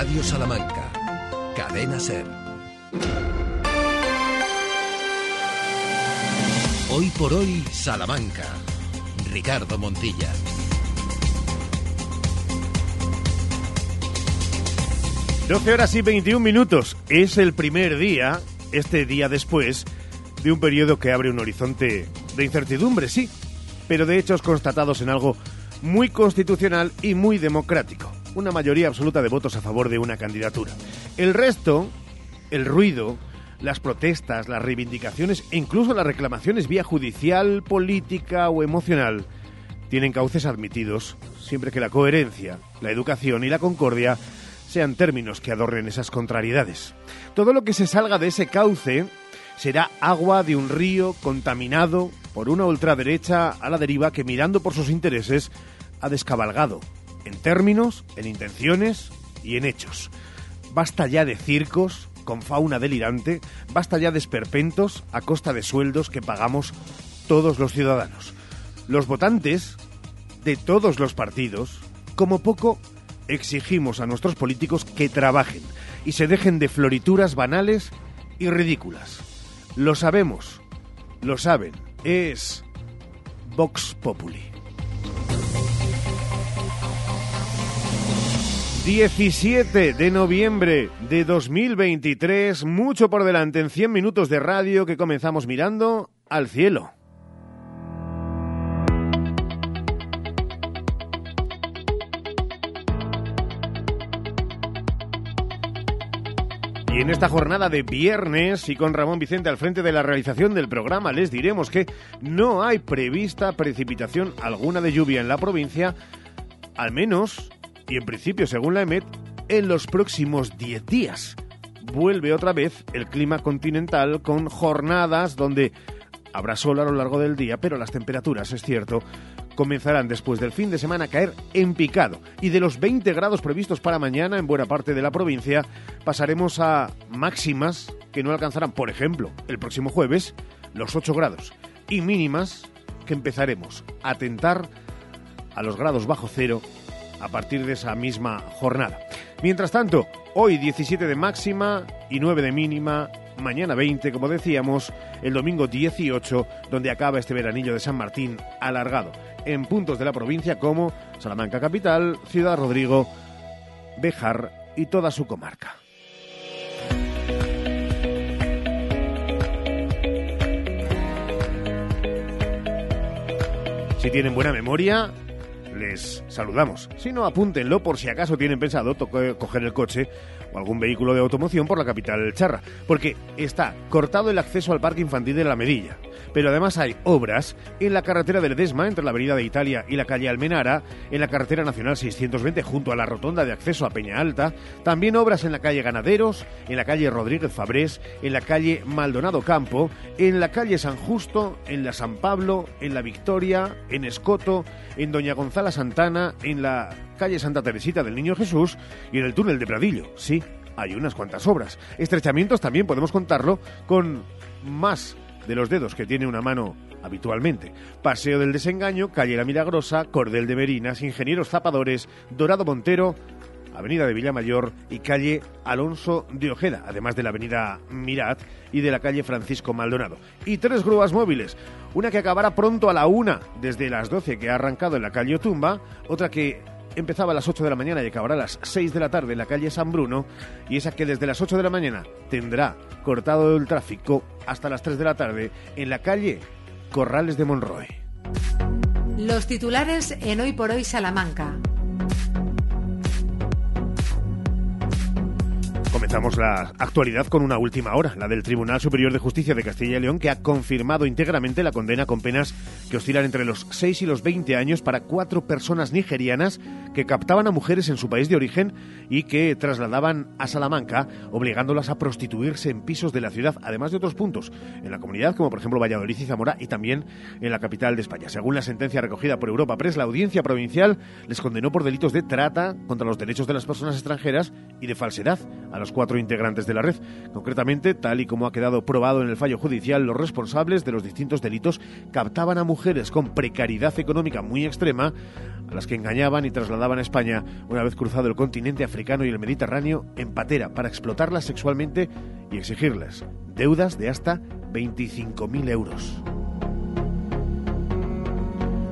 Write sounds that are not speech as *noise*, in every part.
Radio Salamanca. Cadena Ser. Hoy por hoy, Salamanca. Ricardo Montilla. Doce horas y 21 minutos. Es el primer día, este día después, de un periodo que abre un horizonte de incertidumbre, sí, pero de hechos constatados en algo muy constitucional y muy democrático. Una mayoría absoluta de votos a favor de una candidatura. El resto, el ruido, las protestas, las reivindicaciones e incluso las reclamaciones vía judicial, política o emocional, tienen cauces admitidos siempre que la coherencia, la educación y la concordia sean términos que adornen esas contrariedades. Todo lo que se salga de ese cauce será agua de un río contaminado por una ultraderecha a la deriva que mirando por sus intereses ha descabalgado en términos, en intenciones y en hechos. Basta ya de circos con fauna delirante, basta ya de esperpentos a costa de sueldos que pagamos todos los ciudadanos. Los votantes de todos los partidos, como poco, exigimos a nuestros políticos que trabajen y se dejen de florituras banales y ridículas. Lo sabemos, lo saben, es Vox Populi. 17 de noviembre de 2023, mucho por delante en 100 minutos de radio que comenzamos mirando al cielo. Y en esta jornada de viernes y con Ramón Vicente al frente de la realización del programa les diremos que no hay prevista precipitación alguna de lluvia en la provincia, al menos, y en principio según la EMET, en los próximos 10 días. Vuelve otra vez el clima continental con jornadas donde habrá sol a lo largo del día, pero las temperaturas, es cierto, comenzarán después del fin de semana a caer en picado. Y de los 20 grados previstos para mañana en buena parte de la provincia, pasaremos a máximas que no alcanzarán, por ejemplo, el próximo jueves, los 8 grados. Y mínimas que empezaremos a tentar a los grados bajo cero a partir de esa misma jornada. Mientras tanto, hoy 17 de máxima y 9 de mínima mañana 20, como decíamos, el domingo 18, donde acaba este veranillo de San Martín alargado, en puntos de la provincia como Salamanca Capital, Ciudad Rodrigo, Bejar y toda su comarca. Si tienen buena memoria, les saludamos. Si no, apúntenlo por si acaso tienen pensado coger el coche o algún vehículo de automoción por la capital charra, porque está cortado el acceso al parque infantil de la Medilla. Pero además hay obras en la carretera del Desma, entre la Avenida de Italia y la calle Almenara, en la carretera nacional 620, junto a la rotonda de acceso a Peña Alta, también obras en la calle Ganaderos, en la calle Rodríguez Fabrés, en la calle Maldonado Campo, en la calle San Justo, en la San Pablo, en la Victoria, en Escoto, en Doña Gonzala Santana, en la calle Santa Teresita del Niño Jesús y en el túnel de Pradillo. Sí, hay unas cuantas obras. Estrechamientos también podemos contarlo con más de los dedos que tiene una mano habitualmente. Paseo del Desengaño, calle La Milagrosa, Cordel de Merinas, Ingenieros Zapadores, Dorado Montero, Avenida de Villamayor y calle Alonso de Ojeda, además de la Avenida Mirat y de la calle Francisco Maldonado. Y tres grúas móviles, una que acabará pronto a la una desde las 12 que ha arrancado en la calle Otumba, otra que empezaba a las 8 de la mañana y acabará a las 6 de la tarde en la calle San Bruno y esa que desde las 8 de la mañana tendrá cortado el tráfico hasta las 3 de la tarde en la calle Corrales de Monroe. Los titulares en Hoy por Hoy Salamanca. Comenzamos la actualidad con una última hora, la del Tribunal Superior de Justicia de Castilla y León, que ha confirmado íntegramente la condena con penas que oscilan entre los 6 y los 20 años para cuatro personas nigerianas que captaban a mujeres en su país de origen y que trasladaban a Salamanca, obligándolas a prostituirse en pisos de la ciudad, además de otros puntos en la comunidad, como por ejemplo Valladolid y Zamora, y también en la capital de España. Según la sentencia recogida por Europa Press, la audiencia provincial les condenó por delitos de trata contra los derechos de las personas extranjeras y de falsedad a los los cuatro integrantes de la red. Concretamente, tal y como ha quedado probado en el fallo judicial, los responsables de los distintos delitos captaban a mujeres con precariedad económica muy extrema, a las que engañaban y trasladaban a España una vez cruzado el continente africano y el Mediterráneo en patera para explotarlas sexualmente y exigirles deudas de hasta 25.000 euros.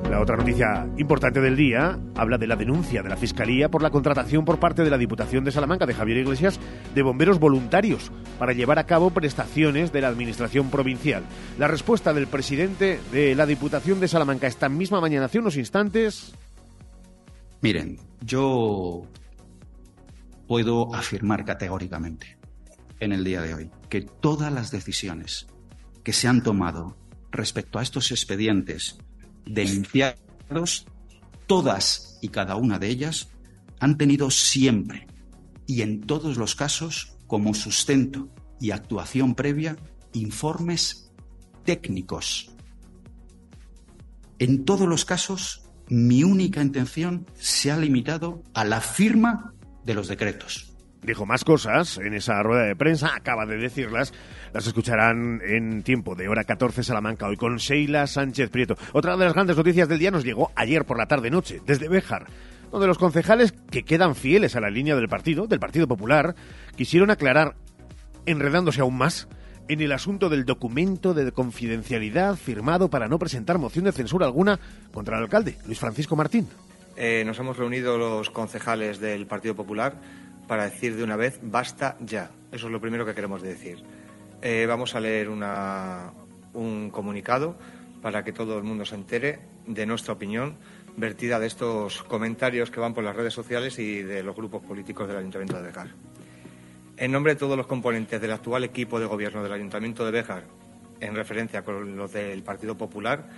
La otra noticia importante del día habla de la denuncia de la Fiscalía por la contratación por parte de la Diputación de Salamanca de Javier Iglesias de bomberos voluntarios para llevar a cabo prestaciones de la Administración provincial. La respuesta del presidente de la Diputación de Salamanca esta misma mañana, hace unos instantes. Miren, yo puedo afirmar categóricamente en el día de hoy que todas las decisiones que se han tomado respecto a estos expedientes denunciados, todas y cada una de ellas han tenido siempre y en todos los casos como sustento y actuación previa informes técnicos. En todos los casos, mi única intención se ha limitado a la firma de los decretos. Dijo más cosas en esa rueda de prensa, acaba de decirlas, las escucharán en tiempo de hora 14 Salamanca, hoy con Sheila Sánchez Prieto. Otra de las grandes noticias del día nos llegó ayer por la tarde-noche, desde Béjar, donde los concejales que quedan fieles a la línea del partido, del Partido Popular, quisieron aclarar, enredándose aún más, en el asunto del documento de confidencialidad firmado para no presentar moción de censura alguna contra el alcalde, Luis Francisco Martín. Eh, nos hemos reunido los concejales del Partido Popular para decir de una vez basta ya. Eso es lo primero que queremos decir. Eh, vamos a leer un comunicado para que todo el mundo se entere de nuestra opinión vertida de estos comentarios que van por las redes sociales y de los grupos políticos del Ayuntamiento de Béjar. En nombre de todos los componentes del actual equipo de gobierno del Ayuntamiento de Béjar, en referencia con los del Partido Popular,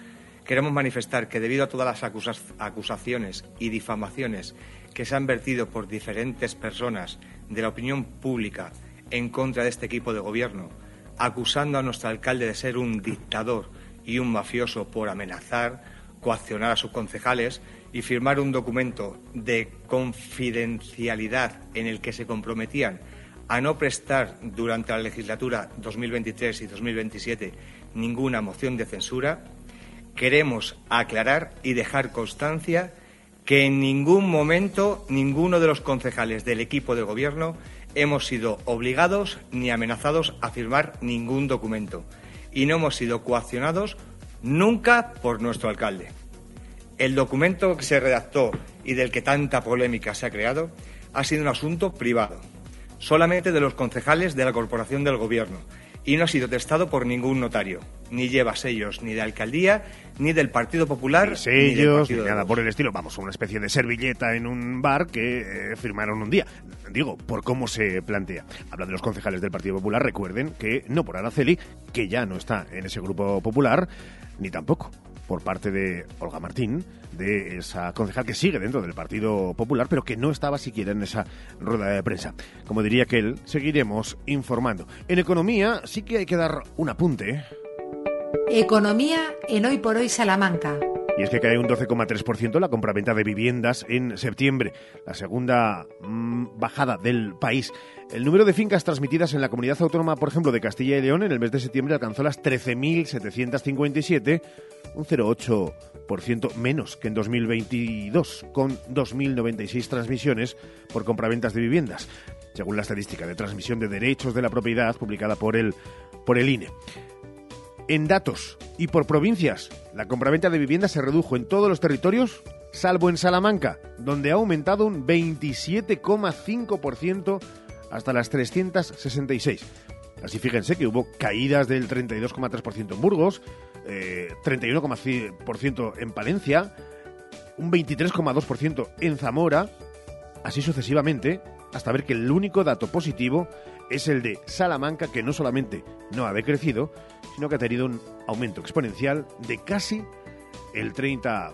queremos manifestar que debido a todas las acusaciones y difamaciones que se han vertido por diferentes personas de la opinión pública en contra de este equipo de gobierno, acusando a nuestro alcalde de ser un dictador y un mafioso por amenazar, coaccionar a sus concejales y firmar un documento de confidencialidad en el que se comprometían a no prestar durante la legislatura 2023 y 2027 ninguna moción de censura, queremos aclarar y dejar constancia que en ningún momento ninguno de los concejales del equipo de gobierno hemos sido obligados ni amenazados a firmar ningún documento y no hemos sido coaccionados nunca por nuestro alcalde. El documento que se redactó y del que tanta polémica se ha creado ha sido un asunto privado, solamente de los concejales de la Corporación del Gobierno, y no ha sido testado por ningún notario. Ni lleva sellos ni de alcaldía, ni del Partido Popular, ni sellos, ni, ni nada por el estilo. Vamos, una especie de servilleta en un bar que eh, firmaron un día. Digo, por cómo se plantea. Habla de los concejales del Partido Popular, recuerden que no por Araceli, que ya no está en ese grupo popular, ni tampoco por parte de Olga Martín, de esa concejal que sigue dentro del Partido Popular, pero que no estaba siquiera en esa rueda de prensa. Como diría que él, seguiremos informando. En economía sí que hay que dar un apunte. Economía en Hoy por Hoy Salamanca. Y es que cae un 12,3% la compraventa de viviendas en septiembre, la segunda mmm, bajada del país. El número de fincas transmitidas en la comunidad autónoma, por ejemplo, de Castilla y León, en el mes de septiembre alcanzó las 13.757, un 0,8% menos que en 2022, con 2.096 transmisiones por compraventas de viviendas, según la estadística de transmisión de derechos de la propiedad publicada por el, por el INE. En datos y por provincias, la compraventa de viviendas se redujo en todos los territorios, salvo en Salamanca, donde ha aumentado un 27,5% hasta las 366. Así fíjense que hubo caídas del 32,3% en Burgos, eh, 31,5% en Palencia, un 23,2% en Zamora, así sucesivamente, hasta ver que el único dato positivo es el de Salamanca, que no solamente no ha decrecido, sino que ha tenido un aumento exponencial de casi el 30%.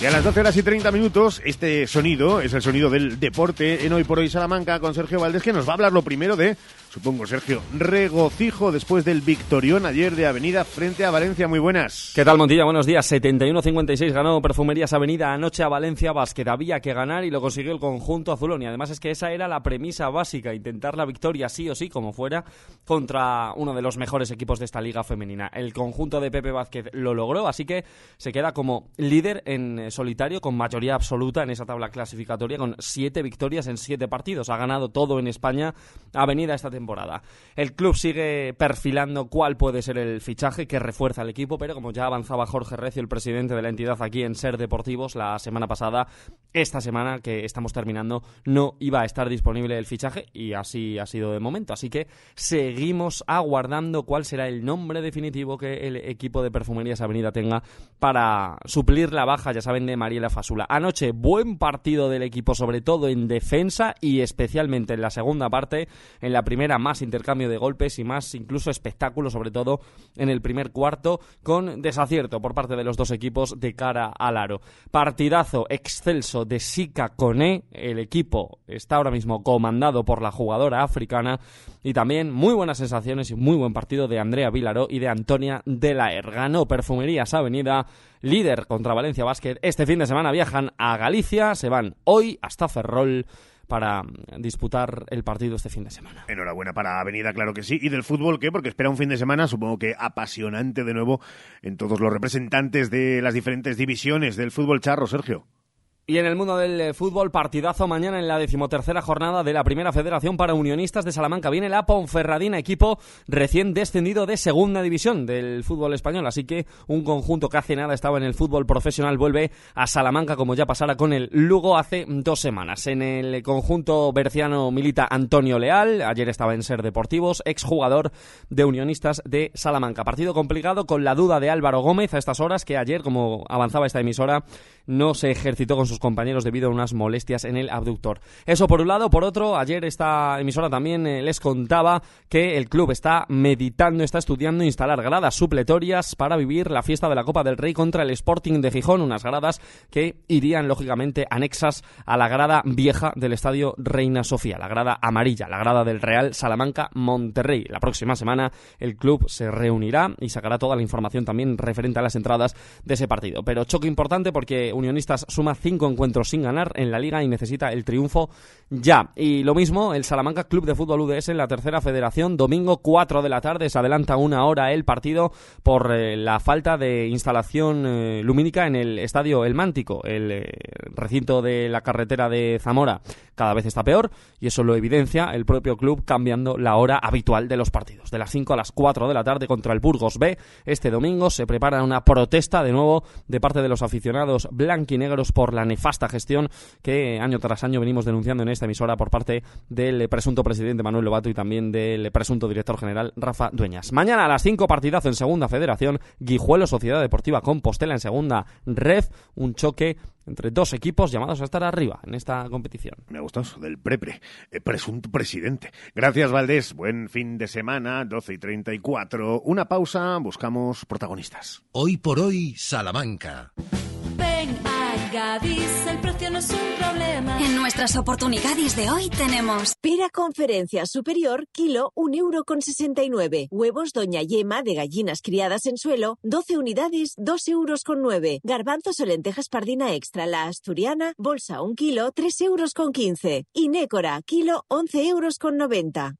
Y a las 12 horas y 30 minutos, este sonido es el sonido del deporte en Hoy por Hoy Salamanca con Sergio Valdés, que nos va a hablar lo primero de supongo, Sergio, regocijo después del victorión ayer de Avenida frente a Valencia. Muy buenas. ¿Qué tal, Montilla? Buenos días. 71-56 ganó Perfumerías Avenida anoche a Valencia Basket. Había que ganar y lo consiguió el conjunto azulón. Y además es que esa era la premisa básica, intentar la victoria sí o sí, como fuera, contra uno de los mejores equipos de esta liga femenina. El conjunto de Pepe Vázquez lo logró, así que se queda como líder en solitario con mayoría absoluta en esa tabla clasificatoria con siete victorias en siete partidos. Ha ganado todo en España Avenida esta temporada. El club sigue perfilando cuál puede ser el fichaje que refuerza el equipo, pero como ya avanzaba Jorge Recio, el presidente de la entidad aquí en Ser Deportivos la semana pasada, esta semana que estamos terminando no iba a estar disponible el fichaje y así ha sido de momento. Así que seguimos aguardando cuál será el nombre definitivo que el equipo de Perfumerías Avenida tenga para suplir la baja, ya saben, de Mariela Fasula. Anoche, buen partido del equipo, sobre todo en defensa y especialmente en la segunda parte. En la primera, más intercambio de golpes y más incluso espectáculo, sobre todo en el primer cuarto, con desacierto por parte de los dos equipos de cara al aro. Partidazo excelso de Sika Kone. El equipo está ahora mismo comandado por la jugadora africana y también muy buenas sensaciones y muy buen partido de Andrea Vilaró y de Antonia de la Ganó Perfumerías Avenida, líder contra Valencia Basket. Este fin de semana viajan a Galicia, se van hoy hasta Ferrol para disputar el partido este fin de semana. Enhorabuena para Avenida, claro que sí. ¿Y del fútbol qué? Porque espera un fin de semana, supongo que apasionante de nuevo en todos los representantes de las diferentes divisiones del fútbol charro, Sergio. Y en el mundo del eh, fútbol, partidazo mañana en la decimotercera jornada de la Primera Federación para Unionistas de Salamanca. Viene la Ponferradina, equipo recién descendido de Segunda División del fútbol español. Así que un conjunto que hace nada estaba en el fútbol profesional vuelve a Salamanca, como ya pasara con el Lugo hace dos semanas. En el conjunto berciano milita Antonio Leal, ayer estaba en Ser Deportivos, exjugador de Unionistas de Salamanca. Partido complicado con la duda de Álvaro Gómez a estas horas, que ayer, como avanzaba esta emisora, no se ejercitó con compañeros debido a unas molestias en el abductor. Eso por un lado. Por otro, ayer esta emisora también eh, les contaba que el club está meditando, está estudiando instalar gradas supletorias para vivir la fiesta de la Copa del Rey contra el Sporting de Gijón. Unas gradas que irían, lógicamente, anexas a la grada vieja del estadio Reina Sofía, la grada amarilla, la grada del Real Salamanca Monterrey. La próxima semana el club se reunirá y sacará toda la información también referente a las entradas de ese partido. Pero choque importante porque Unionistas suma cinco encuentros sin ganar en la liga y necesita el triunfo ya. Y lo mismo, el Salamanca Club de Fútbol UDS en la tercera federación, domingo 4 de la tarde, se adelanta una hora el partido por eh, la falta de instalación eh, lumínica en el estadio El Mántico, el eh, recinto de la carretera de Zamora. Cada vez está peor y eso lo evidencia el propio club cambiando la hora habitual de los partidos. De las 5 a las 4 de la tarde contra el Burgos B, este domingo se prepara una protesta de nuevo de parte de los aficionados blanquinegros por la nefasta gestión que año tras año venimos denunciando en esta emisora por parte del presunto presidente Manuel Lobato y también del presunto director general Rafa Dueñas. Mañana a las 5 partidazo en Segunda Federación, Guijuelo Sociedad Deportiva Compostela en Segunda Red, un choque entre dos equipos llamados a estar arriba en esta competición. Me ha gustado eso del prepre, el presunto presidente. Gracias, Valdés. Buen fin de semana, 12 y 34. Una pausa, buscamos protagonistas. Hoy por hoy, Salamanca. Gadis, el precio no es un problema. En nuestras oportunidades de hoy tenemos Pera Conferencia Superior, kilo, 1,69 euro con 69. Huevos Doña Yema de gallinas criadas en suelo, 12 unidades, 2 euros con 9. Garbanzos o lentejas pardina extra, la asturiana, bolsa 1 kilo, 3 euros con 15. Y Nécora, kilo, 11 euros con 90.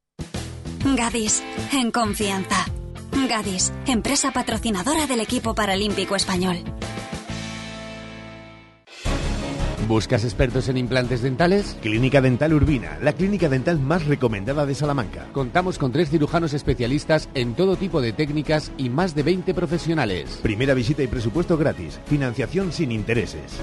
Gadis, en confianza. Gadis, empresa patrocinadora del equipo paralímpico español. ¿Buscas expertos en implantes dentales? Clínica Dental Urbina, la clínica dental más recomendada de Salamanca. Contamos con tres cirujanos especialistas en todo tipo de técnicas y más de 20 profesionales. Primera visita y presupuesto gratis. Financiación sin intereses.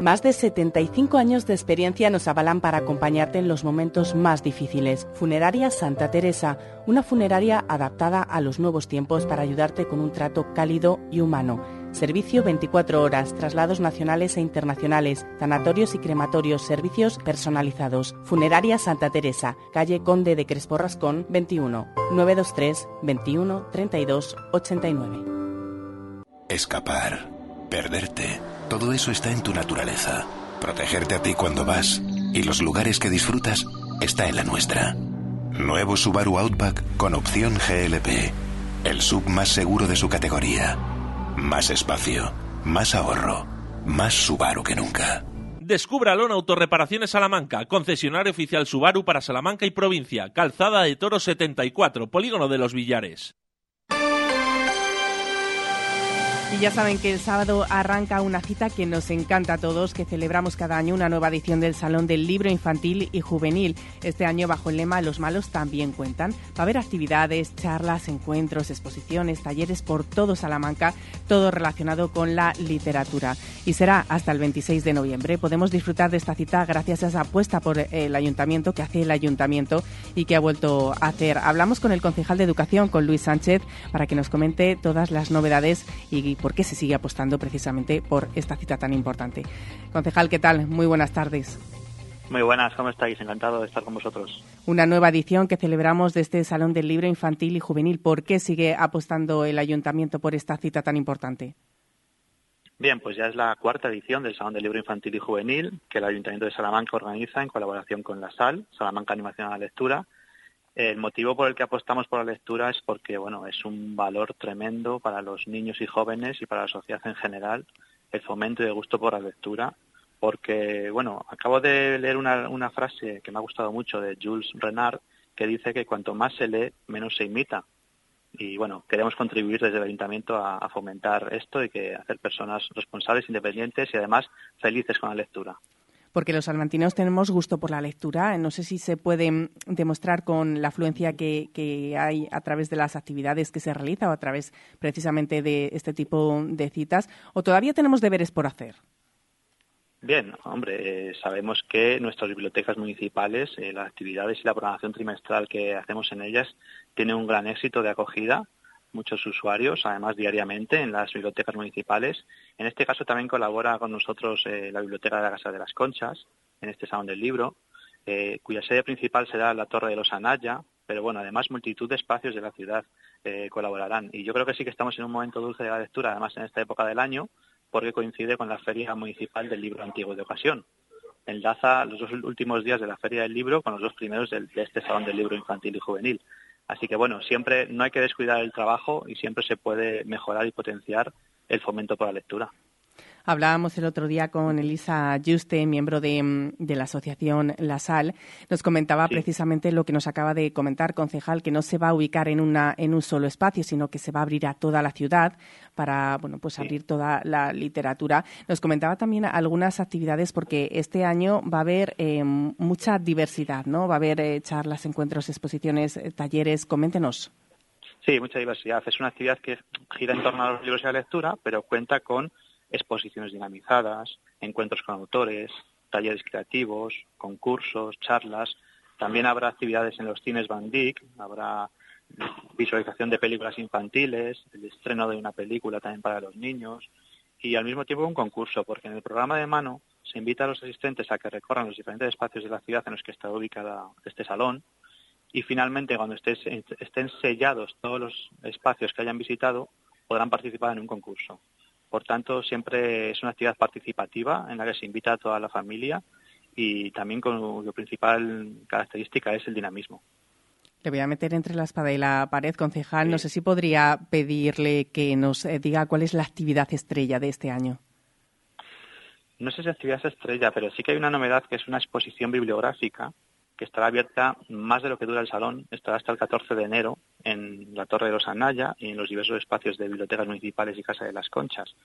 Más de 75 años de experiencia nos avalan para acompañarte en los momentos más difíciles. Funeraria Santa Teresa, una funeraria adaptada a los nuevos tiempos para ayudarte con un trato cálido y humano. Servicio 24 horas, traslados nacionales e internacionales, tanatorios y crematorios, servicios personalizados. Funeraria Santa Teresa, calle Conde de Crespo Rascón, 21, 923 21 32 89. Escapar, perderte, todo eso está en tu naturaleza. Protegerte a ti cuando vas, y los lugares que disfrutas está en la nuestra. Nuevo Subaru Outback con opción GLP. El sub más seguro de su categoría. Más espacio, más ahorro, más Subaru que nunca. Descúbralo en Autorreparaciones Salamanca, concesionario oficial Subaru para Salamanca y provincia, Calzada de Toro 74, Polígono de los Villares. Y ya saben que el sábado arranca una cita que nos encanta a todos, que celebramos cada año una nueva edición del Salón del Libro Infantil y Juvenil. Este año bajo el lema Los malos también cuentan. Va a haber actividades, charlas, encuentros, exposiciones, talleres por todo Salamanca, todo relacionado con la literatura. Y será hasta el 26 de noviembre. Podemos disfrutar de esta cita gracias a esa apuesta por el ayuntamiento que hace el ayuntamiento y que ha vuelto a hacer. Hablamos con el concejal de Educación, con Luis Sánchez, para que nos comente todas las novedades y por qué se sigue apostando precisamente por esta cita tan importante. Concejal, ¿qué tal? Muy buenas tardes. Muy buenas, ¿cómo estáis? Encantado de estar con vosotros. Una nueva edición que celebramos de este Salón del Libro Infantil y Juvenil. ¿Por qué sigue apostando el Ayuntamiento por esta cita tan importante? Bien, pues ya es la cuarta edición del Salón del Libro Infantil y Juvenil que el Ayuntamiento de Salamanca organiza en colaboración con la SAL, Salamanca Animación a la Lectura, el motivo por el que apostamos por la lectura es porque bueno, es un valor tremendo para los niños y jóvenes y para la sociedad en general el fomento y el gusto por la lectura, porque bueno, acabo de leer una, frase que me ha gustado mucho de Jules Renard que dice que cuanto más se lee, menos se imita. Y bueno, queremos contribuir desde el ayuntamiento a, a fomentar esto y que hacer personas responsables, independientes y además felices con la lectura porque los salmantinos tenemos gusto por la lectura. No sé si se puede mm, demostrar con la afluencia que, hay a través de las actividades que se realizan o a través precisamente de este tipo de citas, o todavía tenemos deberes por hacer. Bien, hombre, eh, sabemos que nuestras bibliotecas municipales, eh, las actividades y la programación trimestral que hacemos en ellas tienen un gran éxito de acogida muchos usuarios, además diariamente en las bibliotecas municipales. En este caso también colabora con nosotros eh, la Biblioteca de la Casa de las Conchas, en este Salón del Libro, eh, cuya sede principal será la Torre de los Anaya, pero bueno, además multitud de espacios de la ciudad eh, colaborarán. Y yo creo que sí que estamos en un momento dulce de la lectura, además en esta época del año, porque coincide con la Feria Municipal del Libro Antiguo de Ocasión. Enlaza los dos últimos días de la Feria del Libro con los dos primeros de este Salón del Libro Infantil y Juvenil. Así que bueno, siempre no hay que descuidar el trabajo y siempre se puede mejorar y potenciar el fomento por la lectura. Hablábamos el otro día con Elisa Juste, miembro de, la asociación La Sal. Nos comentaba precisamente lo que nos acaba de comentar, concejal, que no se va a ubicar en, una, en un solo espacio, sino que se va a abrir a toda la ciudad para bueno, pues abrir toda la literatura. Nos comentaba también algunas actividades porque este año va a haber eh, mucha diversidad, ¿no? Va a haber eh, charlas, encuentros, exposiciones, eh, talleres. Coméntenos. Sí, mucha diversidad. Es una actividad que gira en torno a los libros y la lectura, pero cuenta con exposiciones dinamizadas, encuentros con autores, talleres creativos, concursos, charlas. También habrá actividades en los cines Van Dyck, habrá visualización de películas infantiles, el estreno de una película también para los niños y al mismo tiempo un concurso, porque en el programa de mano se invita a los asistentes a que recorran los diferentes espacios de la ciudad en los que está ubicada este salón y finalmente cuando estén sellados todos los espacios que hayan visitado podrán participar en un concurso. Por tanto, siempre es una actividad participativa en la que se invita a toda la familia y también con la principal característica es el dinamismo. Le voy a meter entre la espada y la pared, concejal. No sé si podría pedirle que nos eh, diga cuál es la actividad estrella de este año. No sé si actividad estrella, pero sí que hay una novedad que es una exposición bibliográfica que estará abierta más de lo que dura el salón, estará hasta el 14 de enero en la Torre de los Anaya y en los diversos espacios de bibliotecas municipales y Casa de las Conchas.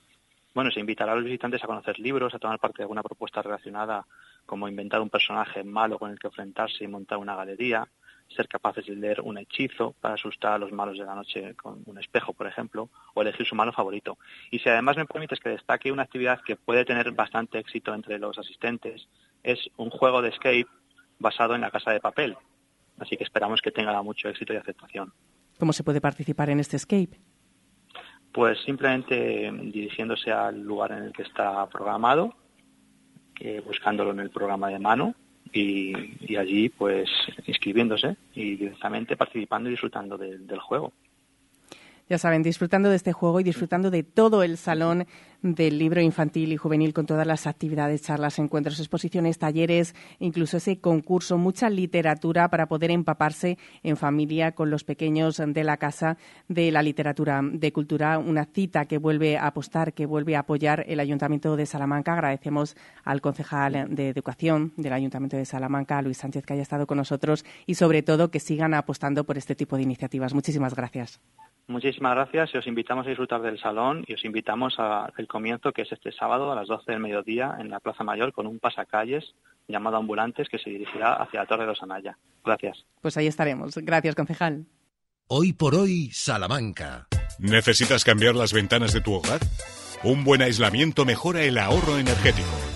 Bueno, se invitará a los visitantes a conocer libros, a tomar parte de alguna propuesta relacionada como inventar un personaje malo con el que enfrentarse y montar una galería, ser capaces de leer un hechizo para asustar a los malos de la noche con un espejo, por ejemplo, o elegir su malo favorito. Y si además me permites que destaque una actividad que puede tener bastante éxito entre los asistentes, es un juego de escape basado en la casa de papel. Así que esperamos que tenga mucho éxito y aceptación. ¿Cómo se puede participar en este escape? Pues simplemente dirigiéndose al lugar en el que está programado, eh, buscándolo en el programa de mano y, allí pues inscribiéndose y directamente participando y disfrutando del juego. Ya saben, disfrutando de este juego y disfrutando de todo el salón del libro infantil y juvenil con todas las actividades, charlas, encuentros, exposiciones, talleres, incluso ese concurso, mucha literatura para poder empaparse en familia con los pequeños de la casa de la literatura de cultura, una cita que vuelve a apostar, que vuelve a apoyar el Ayuntamiento de Salamanca. Agradecemos al concejal de Educación del Ayuntamiento de Salamanca, Luis Sánchez, que haya estado con nosotros y sobre todo que sigan apostando por este tipo de iniciativas. Muchísimas gracias. Muchísimas gracias y os invitamos a disfrutar del salón y os invitamos al comienzo que es este sábado a las 12 del mediodía en la Plaza Mayor con un pasacalles llamado Ambulantes que se dirigirá hacia la Torre de los Anaya. Gracias. Pues ahí estaremos. Gracias, concejal. Hoy por hoy, Salamanca. ¿Necesitas cambiar las ventanas de tu hogar? Un buen aislamiento mejora el ahorro energético.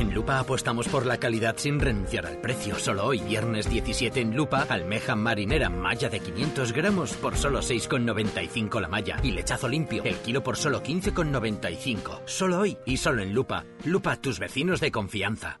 en Lupa apostamos por la calidad sin renunciar al precio. Solo hoy, viernes 17 en Lupa, almeja marinera malla de 500 gramos por solo 6,95 la malla. Y lechazo limpio, el kilo por solo 15,95. Solo hoy y solo en Lupa. Lupa, tus vecinos de confianza.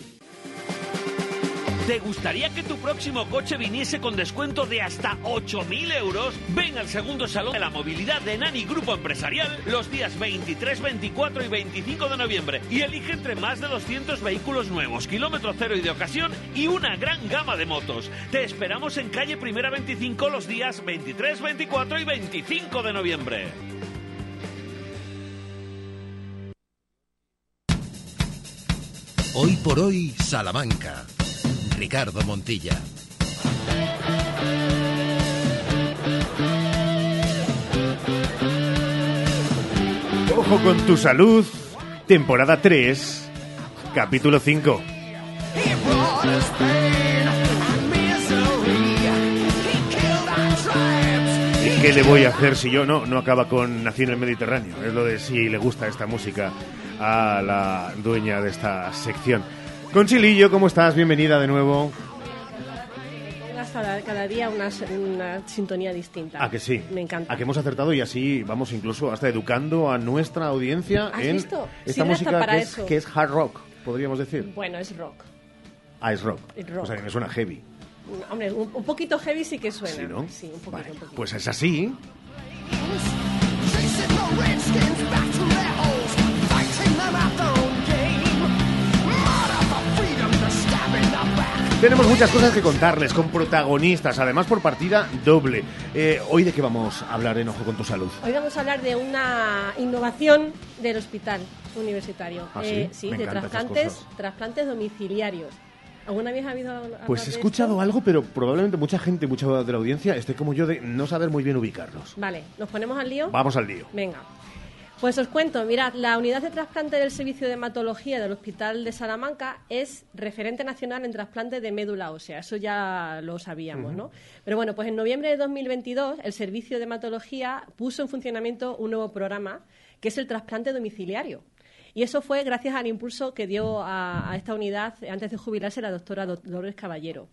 ¿Te gustaría que tu próximo coche viniese con descuento de hasta 8.000 euros? Ven al segundo Salón de la Movilidad de Nani Grupo Empresarial los días 23, 24 y 25 de noviembre y elige entre más de 200 vehículos nuevos, kilómetro cero y de ocasión y una gran gama de motos. Te esperamos en calle Primera 25 los días 23, 24 y 25 de noviembre. Hoy por hoy, Salamanca. Ricardo Montilla. Ojo con tu salud, temporada 3, capítulo 5. ¿Y qué le voy a hacer si yo no? No acaba con Nací en el Mediterráneo. Es lo de si le gusta esta música a la dueña de esta sección. Conchilillo, ¿cómo estás? Bienvenida de nuevo. Cada, cada día una, una, sintonía distinta. ¿A que sí? Me encanta. A que hemos acertado y así vamos incluso hasta educando a nuestra audiencia ¿Has en visto? esta música que es, eso. que es hard rock, podríamos decir. Bueno, es rock. Ah, es rock. Es rock. O sea, que me suena heavy. Hombre, un, un poquito heavy sí que suena. Sí, ¿no? un poquito, un poquito. Pues es así. Tenemos muchas cosas que contarles con protagonistas, además por partida doble. Eh, Hoy de qué vamos a hablar en Ojo con tu Salud. Hoy vamos a hablar de una innovación del hospital universitario. ¿Ah, Eh, sí? sí, Me de trasplantes, trasplantes domiciliarios. ¿Alguna vez ha habido Pues he escuchado esto? algo, pero probablemente mucha gente, mucha de la audiencia, esté como yo de no saber muy bien ubicarlos. Vale, ¿nos ponemos al lío? Vamos al lío. Venga. Pues os cuento, mirad, la unidad de trasplante del Servicio de Hematología del Hospital de Salamanca es referente nacional en trasplante de médula ósea, eso ya lo sabíamos, ¿no? Pero bueno, pues en noviembre de 2022 el Servicio de Hematología puso en funcionamiento un nuevo programa que es el trasplante domiciliario. Y eso fue gracias al impulso que dio a, a esta unidad antes de jubilarse la doctora Dolores Caballero.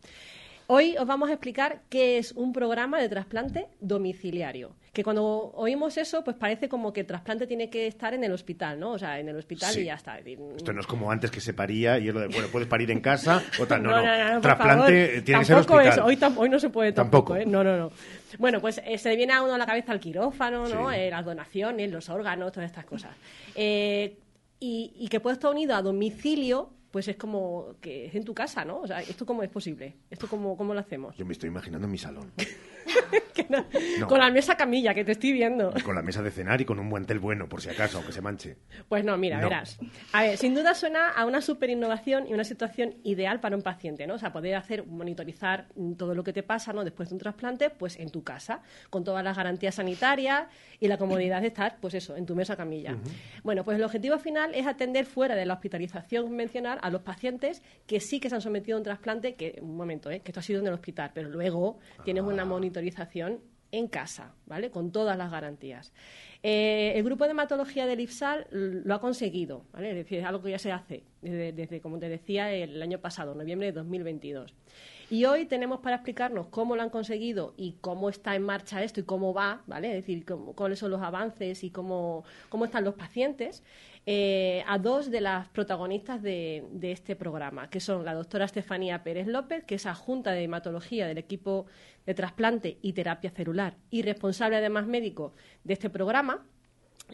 Hoy os vamos a explicar qué es un programa de trasplante domiciliario. Que cuando oímos eso, pues parece como que el trasplante tiene que estar en el hospital, ¿no? O sea, en el hospital Sí. y ya está. Esto no es como antes que se paría y es lo de, bueno, puedes parir en casa o tal. No, No, no. no, Trasplante favor. tiene que ser hospital. eso. Hoy, hoy no se puede tampoco, Tampoco. ¿eh? No, no, no. Bueno, pues eh, se le viene a uno a la cabeza el quirófano, ¿no? Sí. Eh, las donaciones, los órganos, todas estas cosas. Eh, y, y que puesto unido a domicilio, pues es como que es en tu casa, ¿no? O sea, ¿esto cómo es posible? ¿Esto cómo, cómo lo hacemos? Yo me estoy imaginando en mi salón. *laughs* No. Con la mesa camilla, que te estoy viendo. Con la mesa de cenar y con un guantel bueno, por si acaso, aunque se manche. Pues no, mira, No. verás. A ver, sin duda suena a una super innovación y una situación ideal para un paciente, ¿no? O sea, poder hacer, monitorizar todo lo que te pasa, ¿no? Después de un trasplante, pues en tu casa, con todas las garantías sanitarias y la comodidad de estar, pues eso, en tu mesa camilla. Bueno, pues el objetivo final es atender fuera de la hospitalización convencional a los pacientes que sí que se han sometido a un trasplante, que, un momento, ¿eh? que esto ha sido en el hospital, pero luego tienes una monitorización en casa, ¿vale? Con todas las garantías. Eh, el grupo de hematología del IFSAL lo ha conseguido, ¿vale? Es decir, es algo que ya se hace desde, desde, como te decía, el año pasado, noviembre de 2022. Y hoy tenemos para explicarnos cómo lo han conseguido y cómo está en marcha esto y cómo va, ¿vale? Es decir, cómo, cuáles son los avances y cómo, cómo están los pacientes, eh, a dos de las protagonistas de, de, este programa, que son la doctora Estefanía Pérez López, que es adjunta de hematología del equipo de trasplante y terapia celular y responsable además médico de este programa,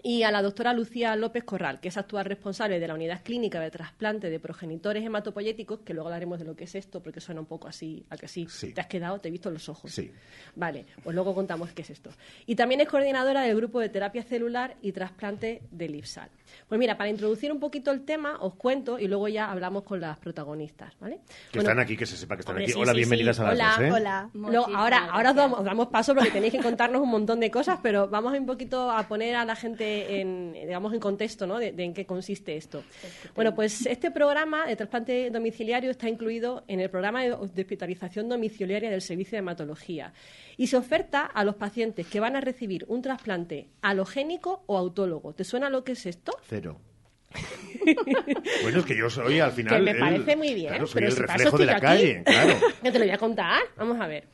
y a la doctora Lucía López Corral, que es actual responsable de la unidad clínica de trasplante de progenitores hematopoyéticos, que luego hablaremos de lo que es esto, porque suena un poco así, a que sí, te has quedado, te he visto los ojos. Sí. Vale, pues luego contamos qué es esto. Y también es coordinadora del grupo de terapia celular y trasplante del IFSAL. Pues mira, para introducir un poquito el tema, os cuento y luego ya hablamos con las protagonistas, ¿vale? Que bueno, están aquí, que se sepa que están aquí. Sí, hola, sí, bienvenidas sí. a las hola, dos, ¿eh? Hola, ahora, ahora os damos, os damos, paso porque tenéis que contarnos un montón de cosas, pero vamos un poquito a poner a la gente en, digamos, en contexto, ¿no? De, de en qué consiste esto. Bueno, pues este programa de trasplante domiciliario está incluido en el programa de, hospitalización domiciliaria del Servicio de Hematología y se oferta a los pacientes que van a recibir un trasplante alogénico o autólogo. ¿Te suena lo que es esto? Cero. *laughs* bueno, es que yo soy al final. Que me el, parece muy bien. Claro, soy pero el si reflejo de la calle, claro. *laughs* Yo te lo voy a contar. Vamos a ver.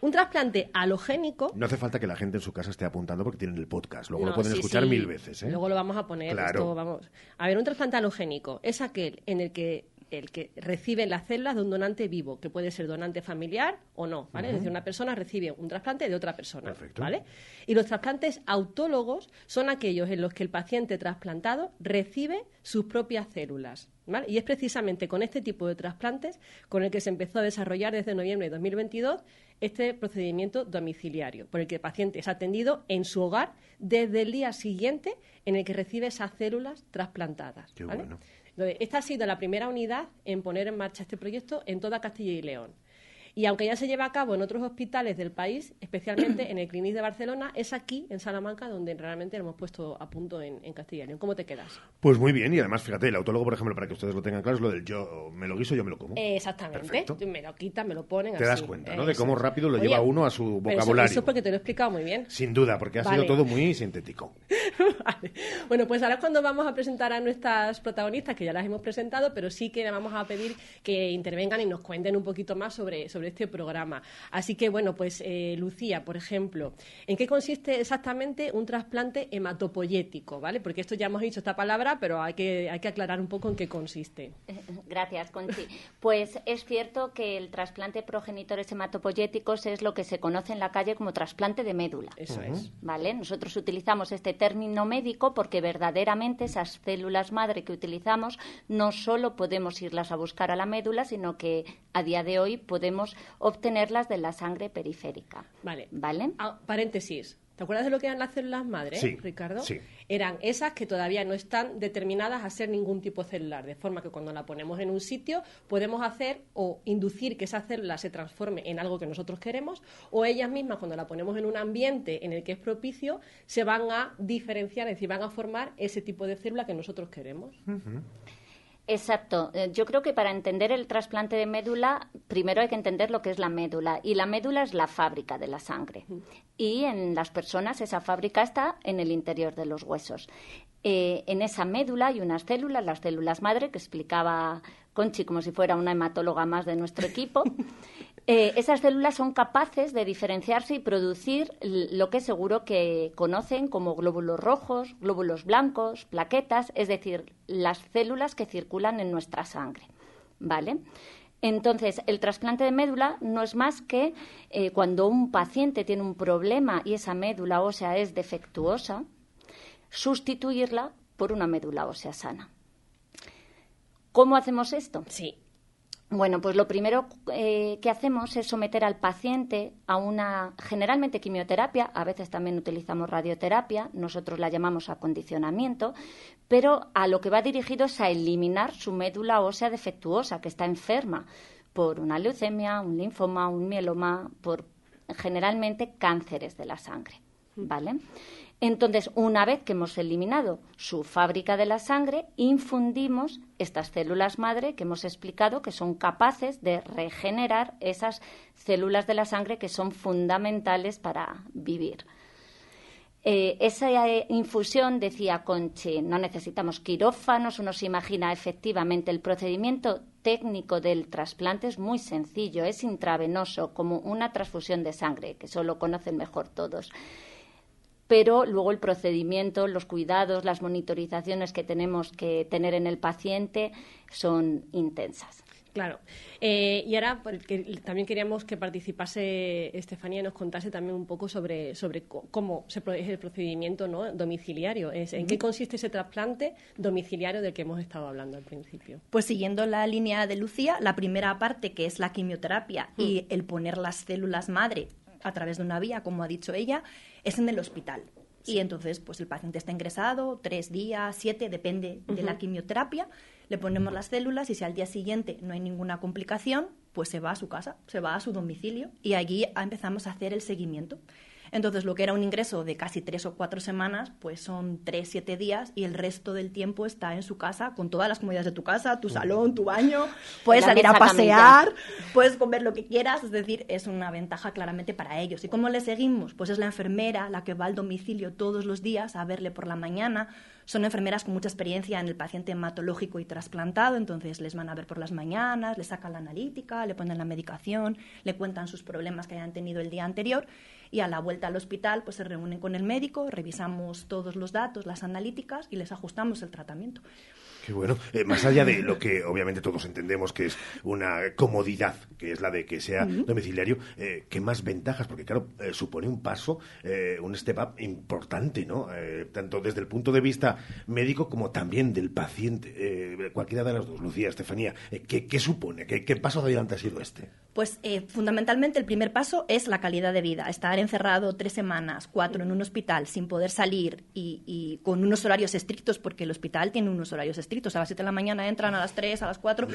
Un trasplante alogénico. No hace falta que la gente en su casa esté apuntando porque tienen el podcast. Luego No, lo pueden sí, escuchar sí. mil veces. ¿eh? Luego lo vamos a poner. Claro. esto, vamos. A ver, un trasplante alogénico es aquel en el que el que recibe las células de un donante vivo, que puede ser donante familiar o no, ¿vale? Es decir, una persona recibe un trasplante de otra persona, Perfecto. ¿vale? Y los trasplantes autólogos son aquellos en los que el paciente trasplantado recibe sus propias células, ¿vale? Y es precisamente con este tipo de trasplantes con el que se empezó a desarrollar desde noviembre de 2022 este procedimiento domiciliario, por el que el paciente es atendido en su hogar desde el día siguiente en el que recibe esas células trasplantadas. Qué ¿vale? bueno. Esta ha sido la primera unidad en poner en marcha este proyecto en toda Castilla y León. Y aunque ya se lleva a cabo en otros hospitales del país, especialmente en el Clínic de Barcelona, es aquí, en Salamanca, donde realmente lo hemos puesto a punto en, en Castilla y León. ¿Cómo te quedas? Pues muy bien, y además, fíjate, el autólogo, por ejemplo, para que ustedes lo tengan claro, es lo del yo me lo guiso, yo me lo como. Exactamente. Perfecto. Me lo quitan, me lo ponen Te así. das cuenta, ¿no? Eh, De cómo rápido lo Oye, lleva uno a su pero eso- vocabulario. Eso, es porque te lo he explicado muy bien. Sin duda, porque ha Vale. sido todo muy sintético. *laughs* Bueno, pues ahora es cuando vamos a presentar a nuestras protagonistas, que ya las hemos presentado, pero sí que le vamos a pedir que intervengan y nos cuenten un poquito más sobre, sobre este programa. Así que, bueno, pues eh, Lucía, por ejemplo, ¿en qué consiste exactamente un trasplante hematopoyético? ¿vale? Porque esto ya hemos dicho esta palabra, pero hay que, hay que aclarar un poco en qué consiste. *laughs* Gracias, Conchi. Pues es cierto que el trasplante progenitores hematopoyéticos es lo que se conoce en la calle como trasplante de médula. Eso es. ¿Vale? Nosotros utilizamos este término médico porque verdaderamente esas células madre que utilizamos no solo podemos irlas a buscar a la médula, sino que a día de hoy podemos obtenerlas de la sangre periférica. Vale. ¿Vale? Ah, paréntesis. ¿Te acuerdas de lo que eran las células madre, Sí, Ricardo? sí. Eran esas que todavía no están determinadas a ser ningún tipo celular, de forma que cuando la ponemos en un sitio podemos hacer o inducir que esa célula se transforme en algo que nosotros queremos, o ellas mismas cuando la ponemos en un ambiente en el que es propicio se van a diferenciar, es decir, van a formar ese tipo de célula que nosotros queremos. Exacto. Eh, Yo creo que para entender el trasplante de médula, primero hay que entender lo que es la médula. Y la médula es la fábrica de la sangre. Y en las personas esa fábrica está en el interior de los huesos. Eh, en esa médula hay unas células, las células madre, que explicaba Conchi como si fuera una hematóloga más de nuestro equipo. *laughs* Eh, esas células son capaces de diferenciarse y producir lo que seguro que conocen como glóbulos rojos, glóbulos blancos, plaquetas, es decir, las células que circulan en nuestra sangre. ¿Vale? Entonces, el trasplante de médula no es más que eh, cuando un paciente tiene un problema y esa médula ósea es defectuosa, sustituirla por una médula ósea sana. ¿Cómo hacemos esto? Sí. Bueno, pues lo primero eh, que hacemos es someter al paciente a una, generalmente quimioterapia, a veces también utilizamos radioterapia, nosotros la llamamos acondicionamiento, pero a lo que va dirigido es a eliminar su médula ósea defectuosa, que está enferma por una leucemia, un linfoma, un mieloma, por generalmente cánceres de la sangre. ¿Vale? Entonces, una vez que hemos eliminado su fábrica de la sangre, infundimos estas células madre que hemos explicado que son capaces de regenerar esas células de la sangre que son fundamentales para vivir. Eh, esa eh, infusión, decía Conchi, no necesitamos quirófanos, uno se imagina efectivamente el procedimiento técnico del trasplante es muy sencillo, es intravenoso, como una transfusión de sangre, que solo conocen mejor todos pero luego el procedimiento, los cuidados, las monitorizaciones que tenemos que tener en el paciente son intensas. Claro. Eh, y ahora porque también queríamos que participase Estefanía y nos contase también un poco sobre, sobre cómo se es el procedimiento ¿no? domiciliario. Es, ¿En qué consiste ese trasplante domiciliario del que hemos estado hablando al principio? Pues siguiendo la línea de Lucía, la primera parte, que es la quimioterapia y el poner las células madre a través de una vía, como ha dicho ella, es en el hospital. Y entonces, pues el paciente está ingresado tres días, siete, depende de la quimioterapia. Le ponemos las células y si al día siguiente no hay ninguna complicación, pues se va a su casa, se va a su domicilio y allí empezamos a hacer el seguimiento. Entonces, lo que era un ingreso de casi tres o cuatro semanas, pues son tres, siete días y el resto del tiempo está en su casa con todas las comodidades de tu casa, tu salón, tu baño, *laughs* puedes salir a pasear, puedes comer lo que quieras, es decir, es una ventaja claramente para ellos. ¿Y cómo le seguimos? Pues es la enfermera la que va al domicilio todos los días a verle por la mañana. Son enfermeras con mucha experiencia en el paciente hematológico y trasplantado, entonces les van a ver por las mañanas, le sacan la analítica, le ponen la medicación, le cuentan sus problemas que hayan tenido el día anterior y a la vuelta al hospital pues se reúnen con el médico, revisamos todos los datos, las analíticas y les ajustamos el tratamiento. Qué bueno. Eh, más allá de lo que obviamente todos entendemos que es una comodidad, que es la de que sea domiciliario, eh, ¿qué más ventajas? Porque claro, eh, supone un paso, un step up importante, ¿no? tanto desde el punto de vista médico como también del paciente. cualquiera de las dos, Lucía, Estefanía, ¿qué, ¿qué, supone? ¿Qué, ¿Qué paso adelante ha sido este? Pues fundamentalmente el primer paso es la calidad de vida. Estar encerrado tres semanas, cuatro en un hospital sin poder salir y, y con unos horarios estrictos, porque el hospital tiene unos horarios estrictos a las 7 de la mañana entran, a las 3, a las 4.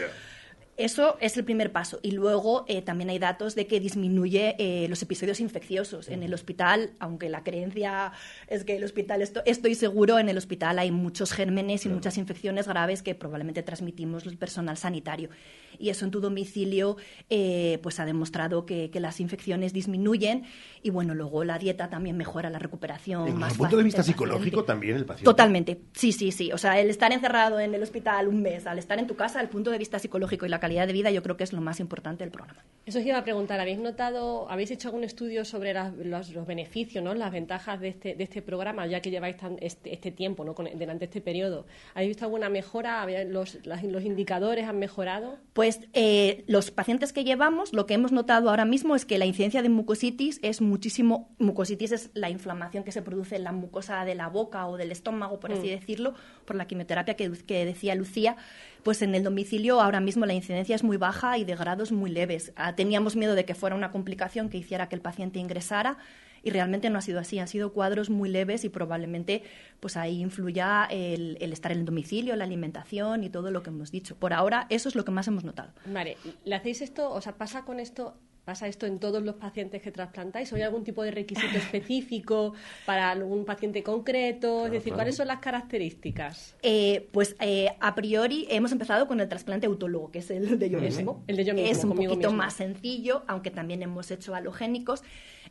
Eso es el primer paso. Y luego eh, también hay datos de que disminuye eh, los episodios infecciosos. En el hospital, aunque la creencia es que el hospital, estoy seguro, en el hospital hay muchos gérmenes y muchas infecciones graves que probablemente transmitimos el personal sanitario. Y eso en tu domicilio eh, pues ha demostrado que, las infecciones disminuyen y bueno, luego la dieta también mejora la recuperación. Desde el punto de vista psicológico también el paciente. Totalmente, sí, sí, sí. O sea, el estar encerrado en el hospital un mes, al estar en tu casa, el punto de vista psicológico y la calidad de vida yo creo que es lo más importante del programa. Eso os iba a preguntar, ¿habéis notado, habéis hecho algún estudio sobre los, beneficios, ¿no? las ventajas de este, de este programa, ya que lleváis este, este, tiempo ¿no? durante este periodo? ¿Habéis visto alguna mejora? ¿Los, los indicadores han mejorado? Pues eh, los pacientes que llevamos, lo que hemos notado ahora mismo es que la incidencia de mucositis es muchísimo, mucositis es la inflamación que se produce en la mucosa de la boca o del estómago, por así mm. decirlo, por la quimioterapia que, que decía Lucía, pues en el domicilio ahora mismo la incidencia es muy baja y de grados muy leves. Ah, teníamos miedo de que fuera una complicación que hiciera que el paciente ingresara y realmente no ha sido así, han sido cuadros muy leves y probablemente pues ahí influya el, estar en el domicilio, la alimentación y todo lo que hemos dicho. Por ahora eso es lo que más hemos notado. Vale, ¿le hacéis esto, o sea, pasa con esto ¿Pasa esto en todos los pacientes que trasplantáis? ¿O hay algún tipo de requisito *laughs* específico para algún paciente concreto? es decir, ¿cuáles son las características? Eh, pues eh, a priori hemos empezado con el trasplante autólogo, que es el de yo mismo. El de yo mismo. Es un poquito más sencillo, aunque también hemos hecho halogénicos.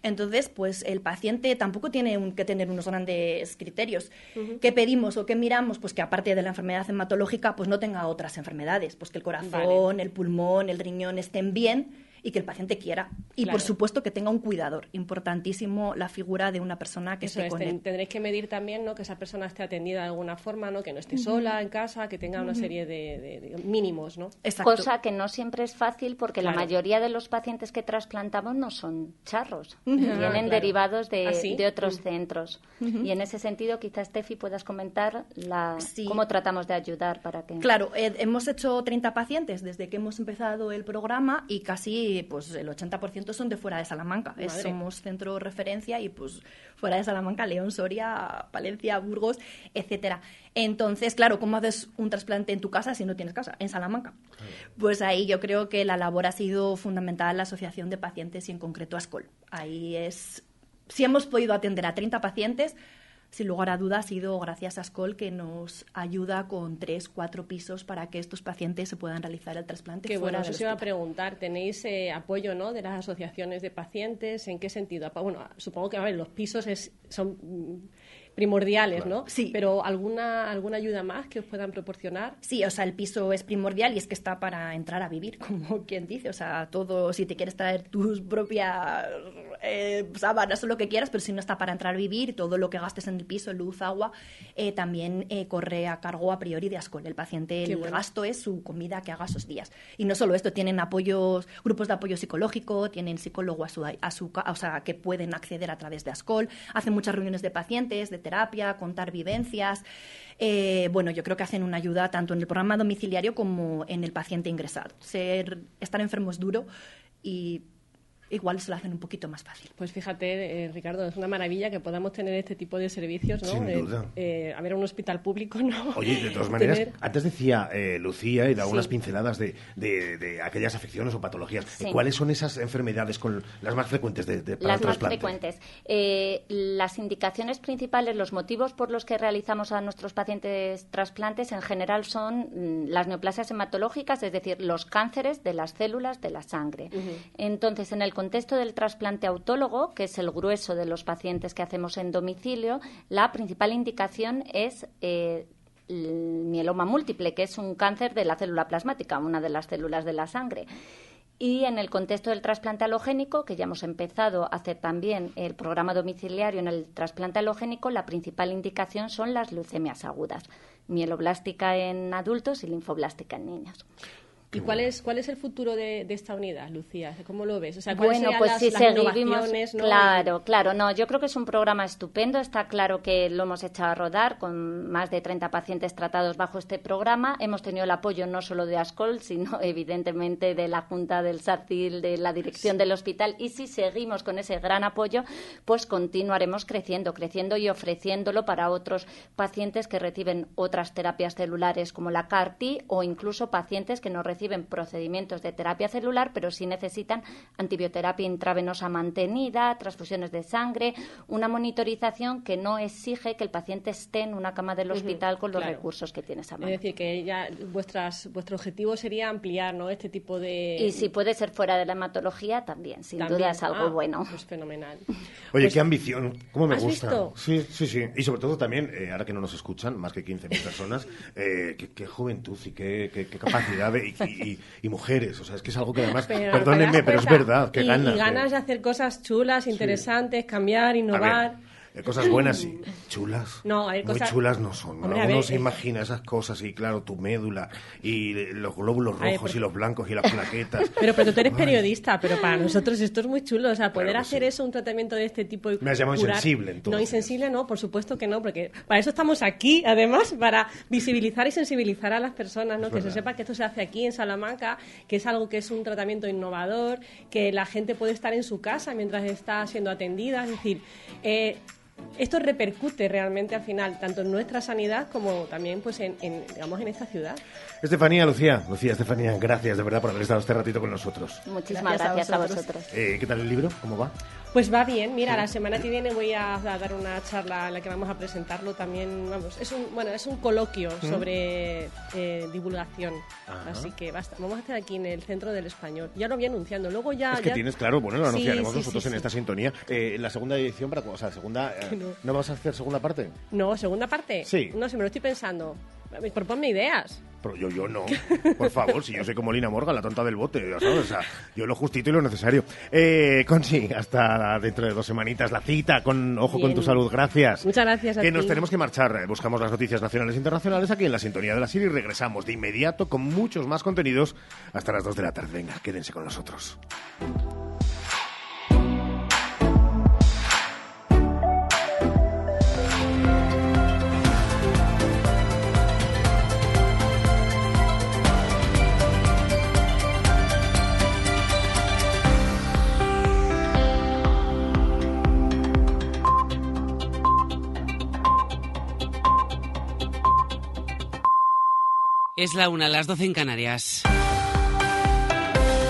Entonces, pues el paciente tampoco tiene que tener unos grandes criterios. ¿Qué pedimos o qué miramos? Pues que aparte de la enfermedad hematológica, pues no tenga otras enfermedades. Pues que el corazón, el pulmón, el riñón estén bien y que el paciente quiera. Y por supuesto que tenga un cuidador. Importantísimo la figura de una persona que esté con él. Tendréis que medir también ¿no? que esa persona esté atendida de alguna forma, ¿no? que no esté sola en casa, que tenga una serie de, mínimos. ¿no? Cosa que no siempre es fácil porque la mayoría de los pacientes que trasplantamos no son charros. Vienen ah, derivados de, ¿Ah, otros centros. Y en ese sentido, quizás, Steffi, puedas comentar la, cómo tratamos de ayudar para que... Claro, eh, hemos hecho 30 pacientes desde que hemos empezado el programa y casi pues el 80% son de fuera de Salamanca. somos centro referencia y pues fuera de Salamanca, León, Soria, Palencia, Burgos, etcétera. Entonces, claro, ¿cómo haces un trasplante en tu casa si no tienes casa? En Salamanca. Pues ahí yo creo que la labor ha sido fundamental la Asociación de Pacientes y en concreto ASCOL. Ahí es, si hemos podido atender a 30 pacientes, sin lugar a dudas, ha sido gracias a SCOL que nos ayuda con tres, cuatro pisos para que estos pacientes se puedan realizar el trasplante. Qué fuera bueno, eso se iba a preguntar. ¿Tenéis eh, apoyo ¿no? de las asociaciones de pacientes? ¿En qué sentido? Bueno, supongo que a ver, los pisos es- son primordiales, ¿no? Sí. Pero ¿alguna, ¿alguna ayuda más que os puedan proporcionar? Sí, o sea, el piso es primordial y es que está para entrar a vivir, *laughs* como quien dice. O sea, todo, si te quieres traer tus propias eh, sábanas o lo que quieras, pero si no está para entrar a vivir, todo lo que gastes en el piso, luz, agua, eh, también eh, corre a cargo a priori de Ascol. El paciente, Qué el bueno. gasto es su comida que haga esos días. Y no solo esto, tienen apoyos, grupos de apoyo psicológico, tienen psicólogo a su, a su o sea, que pueden acceder a través de Ascol, hacen muchas reuniones de pacientes, de terapia, contar vivencias. Eh, bueno, yo creo que hacen una ayuda tanto en el programa domiciliario como en el paciente ingresado. Ser, estar enfermo es duro y igual se lo hacen un poquito más fácil. Pues fíjate, eh, Ricardo, es una maravilla que podamos tener este tipo de servicios, ¿no? Sin duda. eh, a ver, un hospital público, ¿no? Oye, de todas maneras, Tener- antes decía eh, Lucía y daba Sí. unas pinceladas de, de- de aquellas afecciones o patologías. Sí. ¿Cuáles son esas enfermedades con las más frecuentes de, de- para Las el más frecuentes. Eh, las indicaciones principales, los motivos por los que realizamos a nuestros pacientes trasplantes en general son mm, las neoplasias hematológicas, es decir, los cánceres de las células de la sangre. Entonces, en el contexto del trasplante autólogo, que es el grueso de los pacientes que hacemos en domicilio, la principal indicación es eh, el mieloma múltiple, que es un cáncer de la célula plasmática, una de las células de la sangre. Y en el contexto del trasplante alogénico, que ya hemos empezado a hacer también el programa domiciliario en el trasplante alogénico, la principal indicación son las leucemias agudas, mieloblástica en adultos y linfoblástica en niños. ¿Y cuál es, cuál es el futuro de, de esta unidad, Lucía? ¿Cómo lo ves? O sea, ¿cuáles Bueno, pues las, si las seguimos, claro, claro, no, yo creo que es un programa estupendo, está claro que lo hemos echado a rodar con más de 30 pacientes tratados bajo este programa, hemos tenido el apoyo no solo de ASCOL, sino *laughs* evidentemente de la Junta del SACIL, de la dirección del hospital, y si seguimos con ese gran apoyo, pues continuaremos creciendo, creciendo y ofreciéndolo para otros pacientes que reciben otras terapias celulares como la CAR-T o incluso pacientes que no reciben procedimientos de terapia celular, pero sí necesitan antibioterapia intravenosa mantenida, transfusiones de sangre, una monitorización que no exige que el paciente esté en una cama del hospital con los claro. recursos que tienes a Es mano. decir, que ya vuestras, vuestro objetivo sería ampliar ¿no? este tipo de... Y si puede ser fuera de la hematología, también, sin También. duda es algo Ah, bueno. Pues fenomenal. Oye, Pues- qué ambición, cómo me ¿Has gusta. visto? Sí, sí, sí. Y sobre todo también, eh, ahora que no nos escuchan, más que 15.000 personas, eh, qué, qué juventud y qué, qué- qué capacidad de- y, y- y mujeres. O sea, es que es algo que además, Pero perdónenme, pero es verdad, qué y, ganas. Y ganas de hacer cosas chulas, interesantes, cambiar, innovar. De cosas buenas y chulas. No, hay Muy cosas- chulas no son. Hombre, a Uno ver, se eh. imagina esas cosas y claro, tu médula y los glóbulos rojos por- y los blancos y las plaquetas. *laughs* Pero porque tú eres periodista, pero para nosotros esto es muy chulo. O sea, poder Claro hacer eso, un tratamiento de este tipo y Me has llamado curar- insensible, entonces. No, insensible no, por supuesto que no, porque para eso estamos aquí, además, para visibilizar y sensibilizar a las personas, ¿no? Es que se sepa que esto se hace aquí en Salamanca, que es algo que es un tratamiento innovador, que la gente puede estar en su casa mientras está siendo atendida. Es decir, eh, esto repercute realmente al final, tanto en nuestra sanidad como también pues en, en, digamos, en esta ciudad. Estefanía, Lucía, Lucía, Estefanía, gracias de verdad por haber estado este ratito con nosotros. Muchísimas Gracias gracias, a a vosotros. Eh, ¿Qué tal el libro? ¿Cómo va? Pues va bien, mira, la semana que viene voy a, dar una charla en la que vamos a presentarlo también, vamos, es un, bueno, es un coloquio Mm. sobre eh, divulgación, Ajá. así que basta, vamos a hacer aquí en el Centro del Español, ya lo voy anunciando, luego ya... Es que ya- tienes, claro, bueno, lo anunciaremos sí, nosotros sí, en sí. esta sintonía. Eh, la segunda edición, para, o sea, segunda, *laughs* eh, No. ¿no vas a hacer segunda parte? No, segunda parte. Sí. No sé, me lo estoy pensando. Proponme ideas. Pero yo, yo no. Por favor, si yo soy como Lina Morgan, la tonta del bote, ya ¿sabes? O sea, yo lo justito y lo necesario. Eh, Consi, hasta dentro de dos semanitas la cita con Ojo con Bien. tu salud. Gracias. Muchas gracias a Que ti. nos tenemos que marchar. Eh, Buscamos las noticias nacionales e internacionales aquí en la sintonía de la serie y regresamos de inmediato con muchos más contenidos hasta las 2 de la tarde. Venga, quédense con nosotros. Es la una, las doce en Canarias.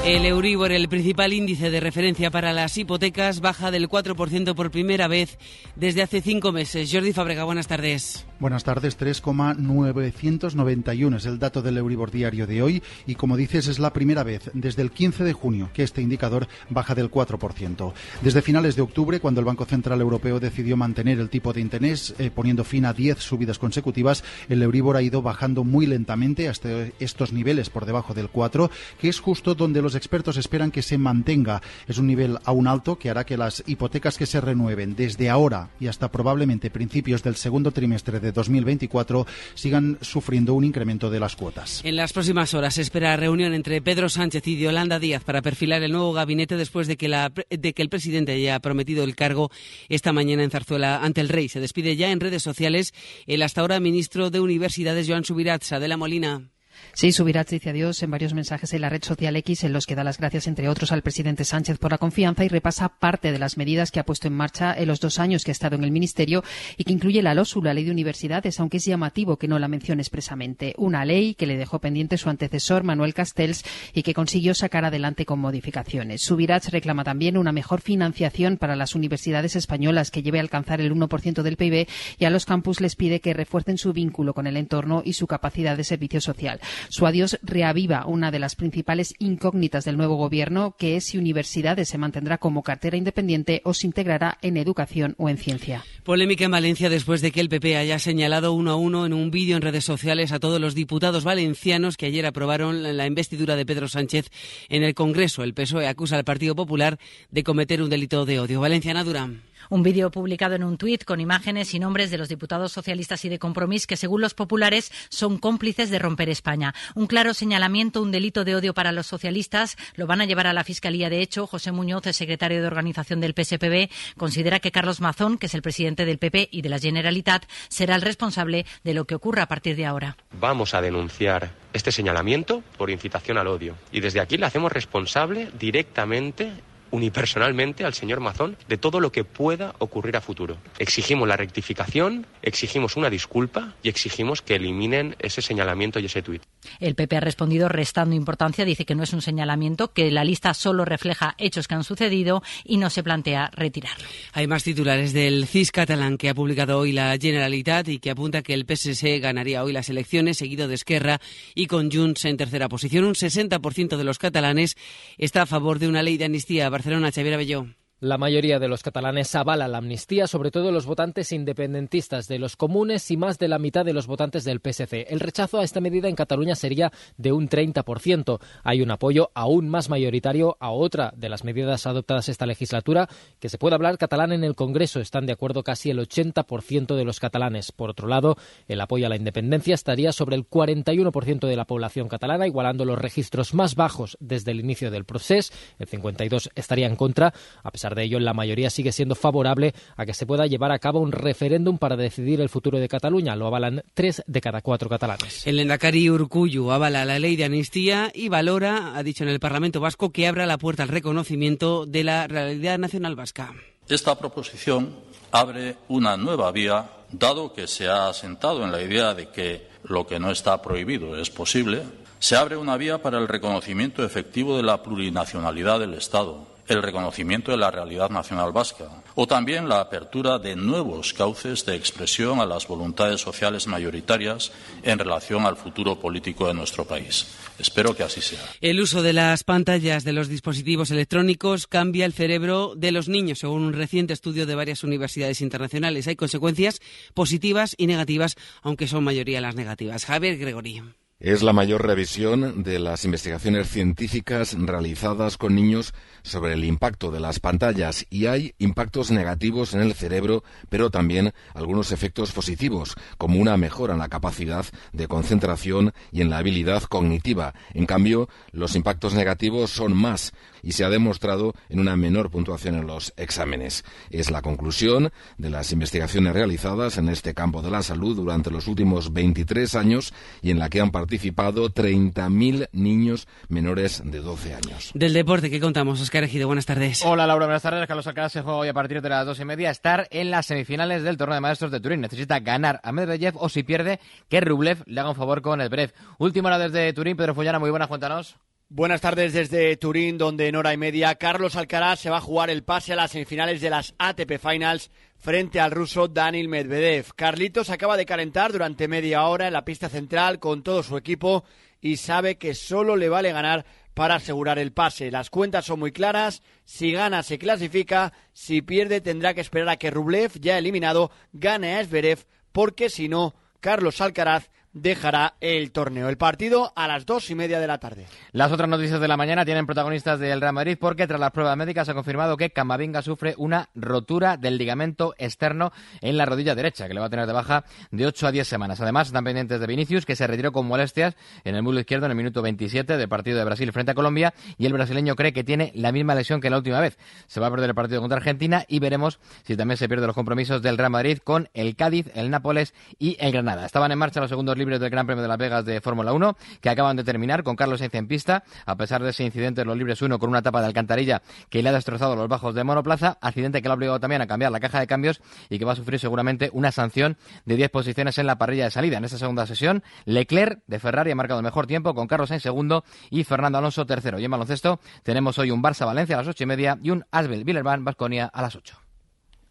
El Euribor, el principal índice de referencia para las hipotecas, baja del 4% por primera vez desde hace cinco meses. Jordi Fabrega, buenas tardes. Buenas tardes, 3,991 es el dato del Euribor diario de hoy y como dices es la primera vez desde el 15 de junio que este indicador baja del 4%. Desde finales de octubre, cuando el Banco Central Europeo decidió mantener el tipo de interés eh, poniendo fin a 10 subidas consecutivas, el Euribor ha ido bajando muy lentamente hasta estos niveles por debajo del 4, que es justo donde los expertos esperan que se mantenga. Es un nivel aún alto que hará que las hipotecas que se renueven desde ahora y hasta probablemente principios del segundo trimestre de 2024 sigan sufriendo un incremento de las cuotas. En las próximas horas se espera reunión entre Pedro Sánchez y Yolanda Díaz para perfilar el nuevo gabinete después de que, la, de que el presidente haya prometido el cargo esta mañana en Zarzuela ante el rey. Se despide ya en redes sociales el hasta ahora ministro de Universidades, Joan Subirats. la Molina. Sí, Subirats dice adiós en varios mensajes en la red social X en los que da las gracias, entre otros, al presidente Sánchez por la confianza y repasa parte de las medidas que ha puesto en marcha en los dos años que ha estado en el Ministerio y que incluye la LOSU, la Ley de Universidades, aunque es llamativo que no la mencione expresamente. Una ley que le dejó pendiente su antecesor, Manuel Castells, y que consiguió sacar adelante con modificaciones. Subirats reclama también una mejor financiación para las universidades españolas que lleve a alcanzar el 1% del PIB y a los campus les pide que refuercen su vínculo con el entorno y su capacidad de servicio social. Su adiós reaviva una de las principales incógnitas del nuevo gobierno, que es si universidades se mantendrá como cartera independiente o se integrará en educación o en ciencia. Polémica en Valencia después de que el PP haya señalado uno a uno en un vídeo en redes sociales a todos los diputados valencianos que ayer aprobaron la investidura de Pedro Sánchez en el Congreso. El PSOE acusa al Partido Popular de cometer un delito de odio. Valenciana Durán. Un vídeo publicado en un tuit con imágenes y nombres de los diputados socialistas y de Compromís que, según los populares, son cómplices de romper España. Un claro señalamiento, un delito de odio para los socialistas. Lo van a llevar a la Fiscalía. De hecho, José Muñoz, el secretario de organización del PSPB, considera que Carlos Mazón, que es el presidente del PP y de la Generalitat, será el responsable de lo que ocurra a partir de ahora. Vamos a denunciar este señalamiento por incitación al odio. Y desde aquí le hacemos responsable directamente unipersonalmente al señor Mazón de todo lo que pueda ocurrir a futuro. Exigimos la rectificación, exigimos una disculpa y exigimos que eliminen ese señalamiento y ese tuit. El PP ha respondido restando importancia, dice que no es un señalamiento, que la lista solo refleja hechos que han sucedido y no se plantea retirarlo. Hay más titulares del CIS catalán que ha publicado hoy la Generalitat y que apunta que el PSC ganaría hoy las elecciones, seguido de Esquerra y con Junts en tercera posición. Un 60% de los catalanes está a favor de una ley de amnistía Barcelona, Xavier Abelló. La mayoría de los catalanes avala la amnistía, sobre todo los votantes independentistas de los comunes y más de la mitad de los votantes del PSC. El rechazo a esta medida en Cataluña sería de un 30%. Hay un apoyo aún más mayoritario a otra de las medidas adoptadas esta legislatura, que se puede hablar catalán en el Congreso. Están de acuerdo casi el 80% de los catalanes. Por otro lado, el apoyo a la independencia estaría sobre el 41% de la población catalana, igualando los registros más bajos desde el inicio del proceso. El 52% estaría en contra, a pesar de ello, la mayoría sigue siendo favorable a que se pueda llevar a cabo un referéndum para decidir el futuro de Cataluña. Lo avalan tres de cada cuatro catalanes. El Endacari Urcuyu avala la ley de amnistía y valora, ha dicho en el Parlamento Vasco, que abra la puerta al reconocimiento de la realidad nacional vasca. Esta proposición abre una nueva vía, dado que se ha asentado en la idea de que lo que no está prohibido es posible, se abre una vía para el reconocimiento efectivo de la plurinacionalidad del Estado, el reconocimiento de la realidad nacional vasca o también la apertura de nuevos cauces de expresión a las voluntades sociales mayoritarias en relación al futuro político de nuestro país. Espero que así sea. El uso de las pantallas de los dispositivos electrónicos cambia el cerebro de los niños, según un reciente estudio de varias universidades internacionales. Hay consecuencias positivas y negativas, aunque son mayoría las negativas. Javier Gregory. Es la mayor revisión de las investigaciones científicas realizadas con niños sobre el impacto de las pantallas y hay impactos negativos en el cerebro, pero también algunos efectos positivos, como una mejora en la capacidad de concentración y en la habilidad cognitiva. En cambio, los impactos negativos son más y se ha demostrado en una menor puntuación en los exámenes. Es la conclusión de las investigaciones realizadas en este campo de la salud durante los últimos 23 años y en la que han participado participado 30.000 niños menores de 12 años. Del deporte, ¿qué contamos? Oscar Ejido, buenas tardes. Hola Laura, buenas tardes. Carlos Alcaraz se juega hoy a partir de las dos y media estar en las semifinales del torneo de maestros de Turín. Necesita ganar a Medvedev o si pierde, que Rublev le haga un favor con el Brev. Última hora desde Turín, Pedro Follana, muy buenas, cuéntanos. Buenas tardes desde Turín, donde en hora y media Carlos Alcaraz se va a jugar el pase a las semifinales de las ATP Finals frente al ruso Daniel Medvedev. Carlitos acaba de calentar durante media hora en la pista central con todo su equipo y sabe que solo le vale ganar para asegurar el pase. Las cuentas son muy claras. Si gana, se clasifica. Si pierde, tendrá que esperar a que Rublev, ya eliminado, gane a Zverev, porque si no, Carlos Alcaraz dejará el torneo. El partido a las dos y media de la tarde. Las otras noticias de la mañana tienen protagonistas del Real Madrid porque tras las pruebas médicas se ha confirmado que Camavinga sufre una rotura del ligamento externo en la rodilla derecha, que le va a tener de baja de 8 a 10 semanas. Además, están pendientes de Vinicius, que se retiró con molestias en el muslo izquierdo en el minuto 27 del partido de Brasil frente a Colombia y el brasileño cree que tiene la misma lesión que la última vez. Se va a perder el partido contra Argentina y veremos si también se pierde los compromisos del Real Madrid con el Cádiz, el Nápoles y el Granada. Estaban en marcha los segundos libres del Gran Premio de Las Vegas de Fórmula 1, que acaban de terminar con Carlos Sainz en pista, a pesar de ese incidente en los libres 1 con una tapa de alcantarilla que le ha destrozado los bajos de monoplaza, accidente que le ha obligado también a cambiar la caja de cambios y que va a sufrir seguramente una sanción de 10 posiciones en la parrilla de salida. En esta segunda sesión, Leclerc de Ferrari ha marcado el mejor tiempo con Carlos Sainz segundo y Fernando Alonso tercero. Y en baloncesto tenemos hoy un Barça-Valencia a las ocho y media y un Asbel-Villerban-Basconia a las 8.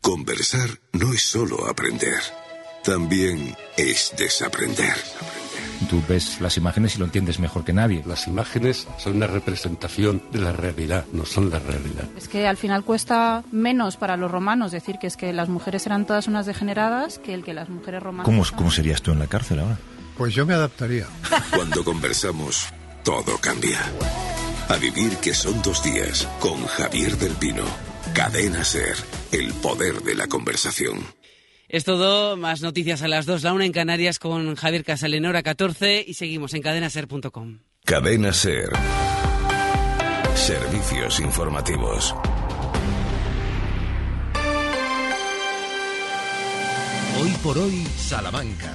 Conversar no es solo aprender, también es desaprender. Tú ves las imágenes y lo entiendes mejor que nadie. Las imágenes son una representación de la realidad, no son la realidad. Es que al final cuesta menos para los romanos decir que es que las mujeres eran todas unas degeneradas que el que las mujeres romanas. ¿Cómo, cómo serías tú en la cárcel ahora? Pues yo me adaptaría. *laughs* Cuando conversamos, todo cambia. A vivir que son dos días con Javier del Pino. Cadena Ser, el poder de la conversación. Es todo, más noticias a las 2, la una en Canarias con Javier Casalenora 14 y seguimos en cadenaser.com. Cadena Ser. Servicios informativos. Hoy por hoy, Salamanca.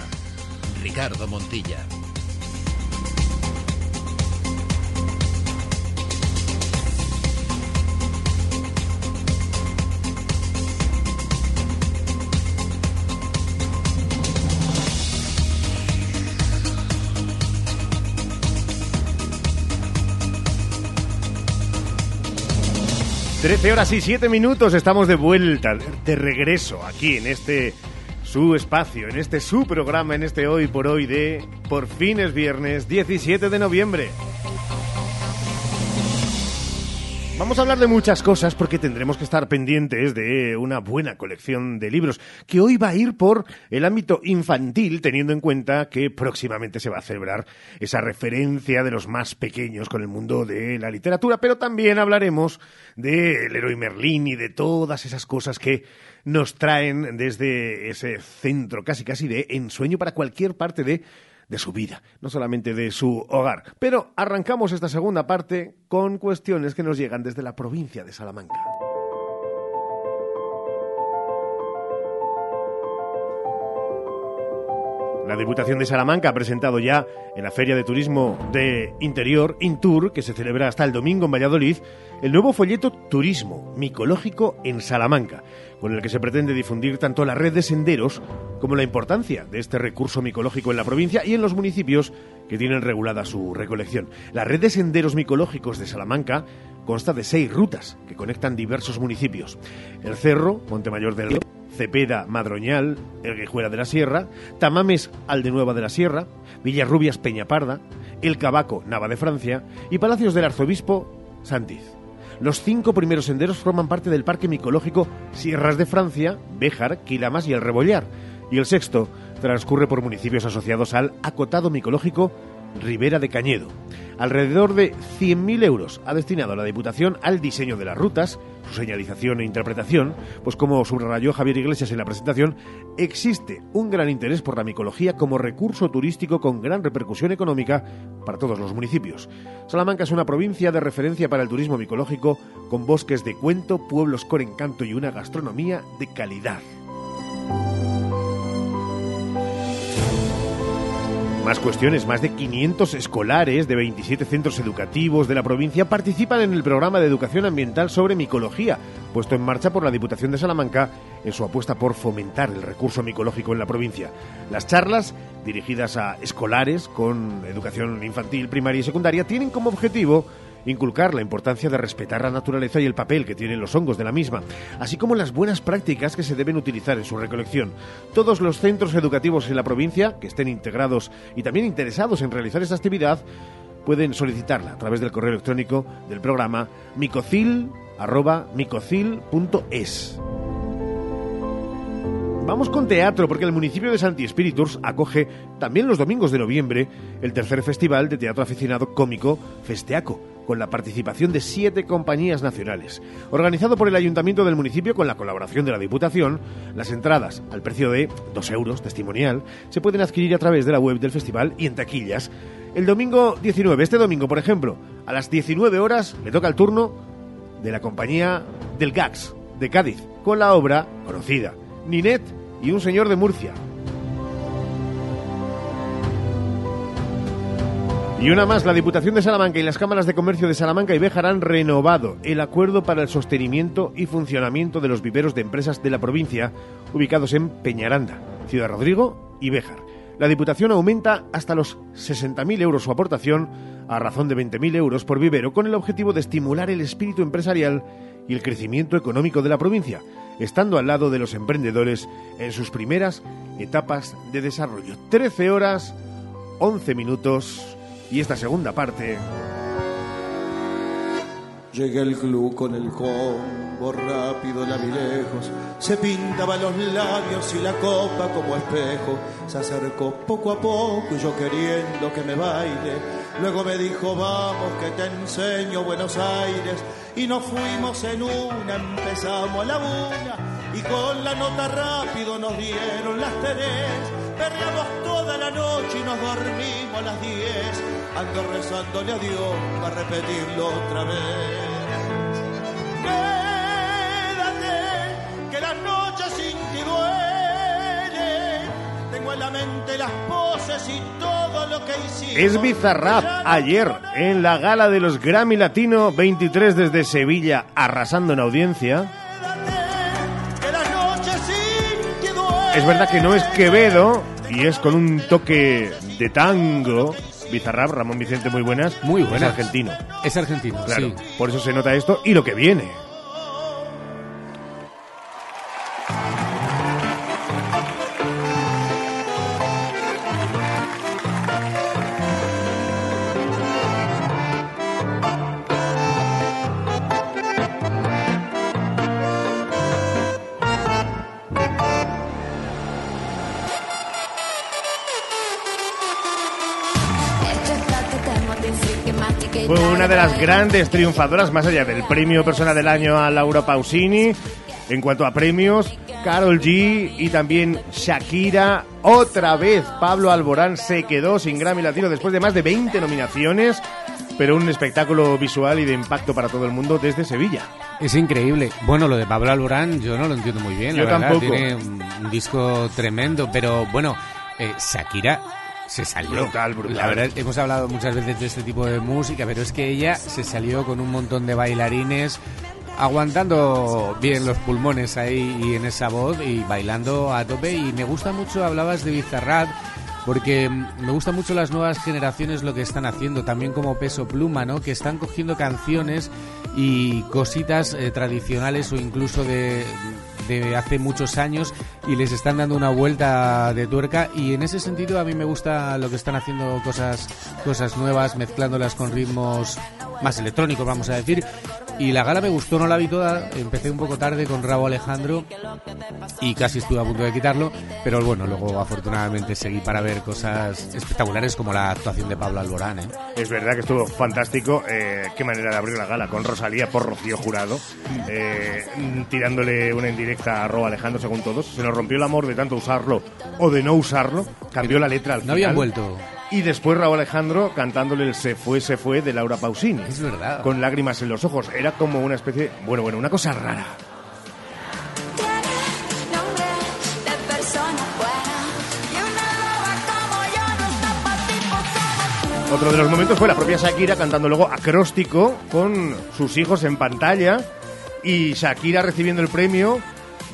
Ricardo Montilla. Trece horas y siete minutos, estamos de vuelta, de regreso aquí en este su espacio, en este su programa, en este hoy por hoy de Por fin es viernes 17 de noviembre. Vamos a hablar de muchas cosas porque tendremos que estar pendientes de una buena colección de libros que hoy va a ir por el ámbito infantil teniendo en cuenta que próximamente se va a celebrar esa referencia de los más pequeños con el mundo de la literatura, pero también hablaremos del héroe Merlín y de todas esas cosas que nos traen desde ese centro casi casi de ensueño para cualquier parte de de su vida, no solamente de su hogar. Pero arrancamos esta segunda parte con cuestiones que nos llegan desde la provincia de Salamanca. La Diputación de Salamanca ha presentado ya en la Feria de Turismo de Interior, Intur, que se celebra hasta el domingo en Valladolid, el nuevo folleto Turismo Micológico en Salamanca, con el que se pretende difundir tanto la red de senderos como la importancia de este recurso micológico en la provincia y en los municipios que tienen regulada su recolección. La red de senderos micológicos de Salamanca consta de seis rutas que conectan diversos municipios. El Cerro, Montemayor del Río, Cepeda, Madroñal, El Guijuela de la Sierra, Tamames, Aldenueva de la Sierra, Villarrubias, Peñaparda, El Cabaco, Nava de Francia y Palacios del Arzobispo, Santiz. Los cinco primeros senderos forman parte del Parque Micológico Sierras de Francia, Béjar, Quilamas y El Rebollar, y el sexto transcurre por municipios asociados al acotado micológico Ribera de Cañedo. Alrededor de 100.000 euros ha destinado la Diputación al diseño de las rutas, su señalización e interpretación, pues como subrayó Javier Iglesias en la presentación, existe un gran interés por la micología como recurso turístico con gran repercusión económica para todos los municipios. Salamanca es una provincia de referencia para el turismo micológico, con bosques de cuento, pueblos con encanto y una gastronomía de calidad. Más cuestiones, más de 500 escolares de 27 centros educativos de la provincia participan en el programa de educación ambiental sobre micología, puesto en marcha por la Diputación de Salamanca en su apuesta por fomentar el recurso micológico en la provincia. Las charlas, dirigidas a escolares con educación infantil, primaria y secundaria, tienen como objetivo inculcar la importancia de respetar la naturaleza y el papel que tienen los hongos de la misma, así como las buenas prácticas que se deben utilizar en su recolección. Todos los centros educativos en la provincia que estén integrados y también interesados en realizar esta actividad pueden solicitarla a través del correo electrónico del programa micocil@micocil.es. Vamos con teatro porque el municipio de Santi Espíritus acoge también los domingos de noviembre el tercer festival de teatro aficionado cómico Festeaco con la participación de siete compañías nacionales. Organizado por el Ayuntamiento del municipio con la colaboración de la Diputación, las entradas, al precio de 2 euros testimonial, se pueden adquirir a través de la web del festival y en taquillas. El domingo 19, este domingo, por ejemplo, a las 19 horas, le toca el turno de la compañía del GAX, de Cádiz, con la obra conocida, Ninet y un señor de Murcia, Y una más, la Diputación de Salamanca y las cámaras de comercio de Salamanca y Béjar han renovado el acuerdo para el sostenimiento y funcionamiento de los viveros de empresas de la provincia ubicados en Peñaranda, Ciudad Rodrigo y Béjar. La Diputación aumenta hasta los 60.000 euros su aportación a razón de 20.000 euros por vivero con el objetivo de estimular el espíritu empresarial y el crecimiento económico de la provincia, estando al lado de los emprendedores en sus primeras etapas de desarrollo. 13 horas, 11 minutos y esta segunda parte. Llegué al club con el combo rápido, la vi lejos. Se pintaba los labios y la copa como espejo. Se acercó poco a poco y yo queriendo que me baile. Luego me dijo, vamos que te enseño Buenos Aires. Y nos fuimos en una, empezamos a la una. Y con la nota rápido nos dieron las tres Perreamos toda la noche y nos dormimos a las 10. Ando rezándole a Dios para repetirlo otra vez. Quédate, que las noches sin ti duele. Tengo en la mente las poses y todo lo que hicimos. Es Bizarrap ayer en la gala de los Grammy Latino 23 desde Sevilla, arrasando en audiencia. Es verdad que no es Quevedo y es con un toque de tango. Bizarrap, Ramón Vicente, muy buenas. Muy buenas. Es argentino. Es argentino, Claro, sí. por eso se nota esto y lo que viene. Una de las grandes triunfadoras, más allá del premio Persona del Año a Laura Pausini. En cuanto a premios, Carol G y también Shakira. Otra vez Pablo Alborán se quedó sin Grammy Latino después de más de 20 nominaciones, pero un espectáculo visual y de impacto para todo el mundo desde Sevilla. Es increíble. Bueno, lo de Pablo Alborán yo no lo entiendo muy bien. la Yo verdad. tampoco. Tiene un, un disco tremendo, pero bueno, eh, Shakira se salió. Brutal, brutal. La verdad, hemos hablado muchas veces de este tipo de música, pero es que ella se salió con un montón de bailarines aguantando bien los pulmones ahí y en esa voz y bailando a tope y me gusta mucho, hablabas de Bizarrap porque me gustan mucho las nuevas generaciones lo que están haciendo, también como Peso Pluma, ¿no? Que están cogiendo canciones y cositas eh, tradicionales o incluso de, de hace muchos años y les están dando una vuelta de tuerca. Y en ese sentido a mí me gusta lo que están haciendo cosas cosas nuevas mezclándolas con ritmos más electrónicos vamos a decir y la gala me gustó no la vi toda empecé un poco tarde con Rabo Alejandro y casi estuve a punto de quitarlo pero bueno luego afortunadamente seguí para ver cosas espectaculares como la actuación de Pablo Alborán ¿eh? Es verdad que estuvo fantástico. eh, qué manera de abrir la gala con Rosalía por Rocío Jurado, eh, tirándole una indirecta a Robo Alejandro según todos. Se nos rompió el amor de tanto usarlo o de no usarlo. Cambió la letra al no final. habían vuelto Y después Raúl Alejandro cantándole el Se fue, se fue de Laura Pausini. Es verdad. Con lágrimas en los ojos. Era como una especie. Bueno, bueno, una cosa rara. Otro de los momentos fue la propia Shakira cantando luego acróstico con sus hijos en pantalla y Shakira recibiendo el premio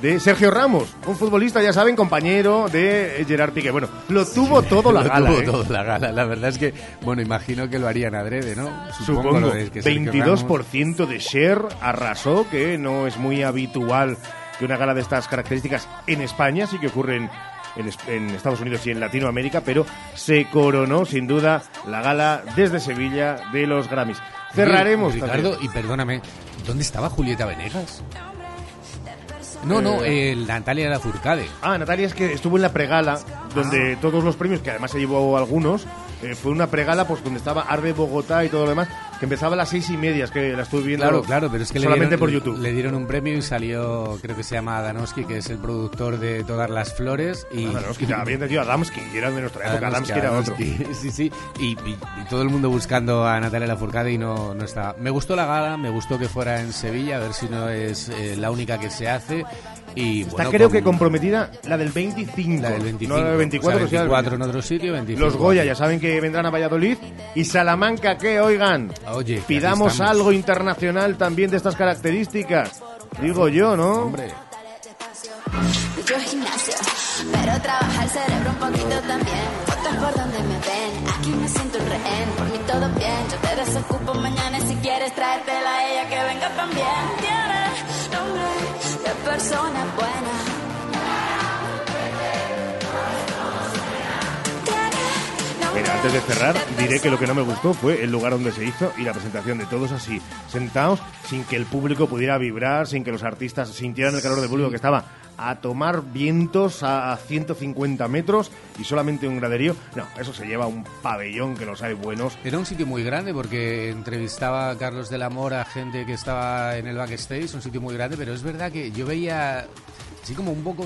de Sergio Ramos, un futbolista, ya saben, compañero de Gerard Piqué. Bueno, lo tuvo todo *laughs* la Lo gala. tuvo ¿eh? todo la gala. La verdad es que, bueno, imagino que lo harían adrede, ¿no? Supongo, de que Sergio Ramos- 22% de share arrasó, que no es muy habitual que una gala de estas características en España, sí que ocurren en, es- en Estados Unidos y en Latinoamérica, pero se coronó sin duda la gala desde Sevilla de los Grammys. Cerraremos Ricardo, también. y perdóname, ¿dónde estaba Julieta Venegas? No, no, Eh, el Natalia Lafourcade. Ah, Natalia es que estuvo en la pregala, donde todos los premios, que además se llevó algunos, eh, fue una pregala pues donde estaba Arde Bogotá y todo lo demás, que empezaba a las seis y media, es que la estuve viendo Claro, claro, pero es que le solamente dieron, por YouTube. le dieron un premio y salió, creo que se llama Adanovsky, que es el productor de Todas las Flores. Y, Ah, Adanovsky, ya había entendido Adamski, y era de nuestra época, Adamski era otro. Adamski, *laughs* Sí, sí. Y, y- y todo el mundo buscando a Natalia Lafourcade y no, no estaba. Me gustó la gala, me gustó que fuera en Sevilla, a ver si no es eh, la única que se hace. Y, Está bueno, creo con- que comprometida la del 25. La del 25. No la del 24, O sea, o sea, 24 en otro sitio, 25 Los Goya ya saben que vendrán a Valladolid. Y Salamanca, ¿qué? Oigan, Oye, que aquí pidamos algo internacional también de estas características. Digo yo, ¿no? Hombre. Yo gimnasio, pero trabaja el cerebro un poquito también. Fotos por donde me ven, aquí me siento un rehén. Por mí todo bien, yo te desocupo mañana y si quieres traértela a ella que venga también. Tiene nombre de persona buena. Antes de cerrar, diré que lo que no me gustó fue el lugar donde se hizo y la presentación de todos así, sentados, sin que el público pudiera vibrar, sin que los artistas sintieran el calor del público que estaba a tomar vientos a 150 metros y solamente un graderío. No, eso se lleva a un pabellón que los hay buenos. Era un sitio muy grande porque entrevistaba a Carlos del Amor a gente que estaba en el backstage, un sitio muy grande, pero es verdad que yo veía así como un poco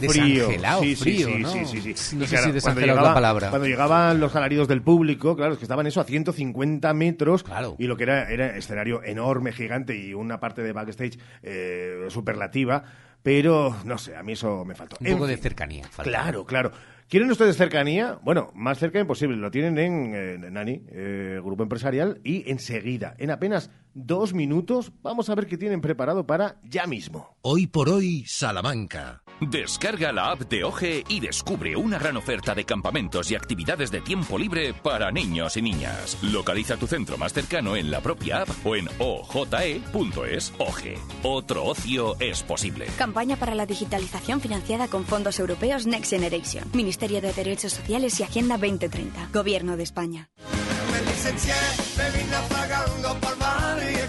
desangelado, sí, frío, sí, ¿no? sí, sí, sí. No sé claro, si desangelado es llegaba- la palabra. Cuando llegaban los salarios del público, claro, es que estaban eso a 150 metros y lo que era era escenario enorme, gigante y una parte de backstage eh, superlativa, pero no sé, a mí eso me faltó. Un En poco de cercanía. falta. Claro, claro. ¿Quieren ustedes cercanía? Bueno, más cerca imposible. Lo tienen en, eh, Nani, eh, Grupo Empresarial, y enseguida, en apenas dos minutos, vamos a ver qué tienen preparado para ya mismo. Hoy por hoy, Salamanca. Descarga la app de OGE y descubre una gran oferta de campamentos y actividades de tiempo libre para niños y niñas. Localiza tu centro más cercano en la propia app o en oje.es. OGE. Otro ocio es posible. Campaña para la digitalización financiada con fondos europeos Next Generation. Ministerio de Derechos Sociales y Agenda 2030. Gobierno de España.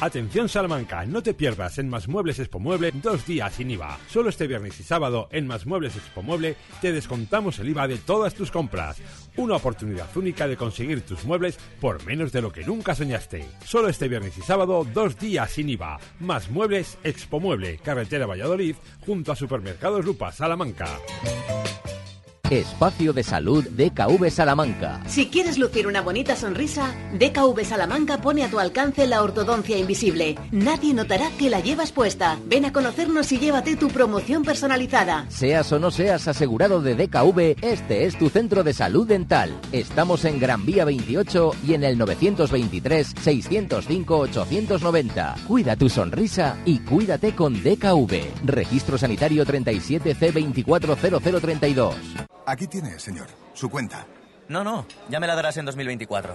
Atención Salamanca, no te pierdas en Más Muebles Expo Mueble dos días sin IVA. Solo este viernes y sábado en Más Muebles Expo Mueble te descontamos el IVA de todas tus compras. Una oportunidad única de conseguir tus muebles por menos de lo que nunca soñaste. Solo este viernes y sábado dos días sin IVA. Más Muebles Expo Mueble, carretera Valladolid, junto a Supermercados Lupa Salamanca. Espacio de Salud DKV Salamanca. Si quieres lucir una bonita sonrisa, DKV Salamanca pone a tu alcance la ortodoncia invisible. Nadie notará que la llevas puesta. Ven a conocernos y llévate tu promoción personalizada. Seas o no seas asegurado de DKV, este es tu centro de salud dental. Estamos en Gran Vía 28 y en el 923-605-890. Cuida tu sonrisa y cuídate con DKV. Registro Sanitario 37C240032. Aquí tiene, señor, su cuenta. No, no, ya me la darás en 2024.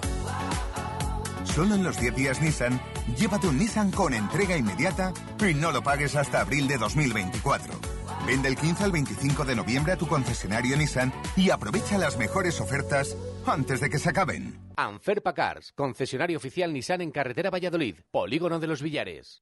Solo en los 10 días Nissan, llévate un Nissan con entrega inmediata y no lo pagues hasta abril de 2024. Vende el 15 al 25 de noviembre a tu concesionario Nissan y aprovecha las mejores ofertas antes de que se acaben. Anferpa Cars, concesionario oficial Nissan en carretera Valladolid, Polígono de los Villares.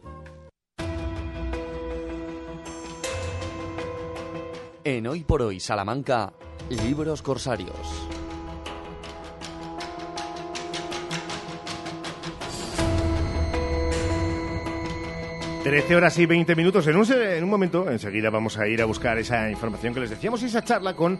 En Hoy por Hoy Salamanca, Libros Corsarios. Trece horas y 20 minutos. En un, en un momento, enseguida vamos a ir a buscar esa información que les decíamos y esa charla con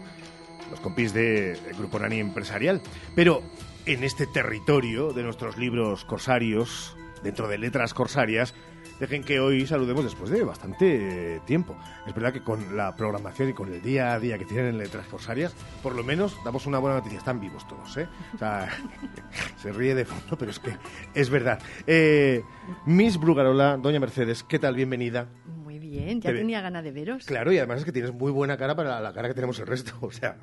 los compis de de Grupo Nani Empresarial. Pero en este territorio de nuestros libros corsarios, dentro de letras corsarias, dejen que hoy saludemos después de bastante tiempo. Es verdad que con la programación y con el día a día que tienen en letras corsarias, por lo menos damos una buena noticia. Están vivos todos, ¿eh? O sea, *laughs* se ríe de fondo, pero es que es verdad. Eh, Miss Brugarola, doña Mercedes, ¿qué tal? Bienvenida. Muy bien, ya Te ve- tenía ganas de veros. Claro, y además es que tienes muy buena cara para la cara que tenemos el resto. O sea,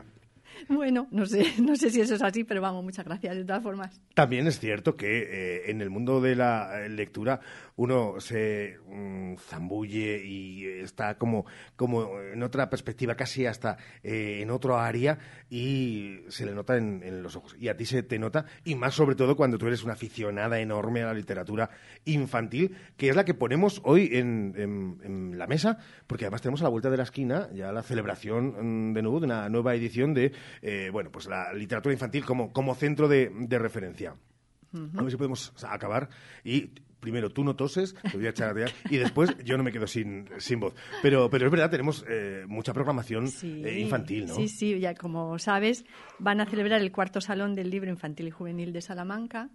Bueno, no sé, *laughs* no sé si eso es así, pero vamos, muchas gracias de todas formas. también es cierto que eh, en el mundo de la eh, lectura uno se mm, zambulle y está como, como en otra perspectiva, casi hasta eh, en otro área y se le nota en, en los ojos. Y a ti se te nota, y más sobre todo cuando tú eres una aficionada enorme a la literatura infantil, que es la que ponemos hoy en, en- en la mesa, porque además tenemos a la vuelta de la esquina ya la celebración mm, de nuevo de una nueva edición de eh, bueno pues la literatura infantil como, como centro de, de referencia. A ver si podemos acabar y primero tú no toses, te voy a echar a y después yo no me quedo sin, sin voz. Pero, pero es verdad, tenemos eh, mucha programación eh, infantil, ¿no? Sí, sí, ya como sabes, van a celebrar el cuarto salón del libro infantil y juvenil de Salamanca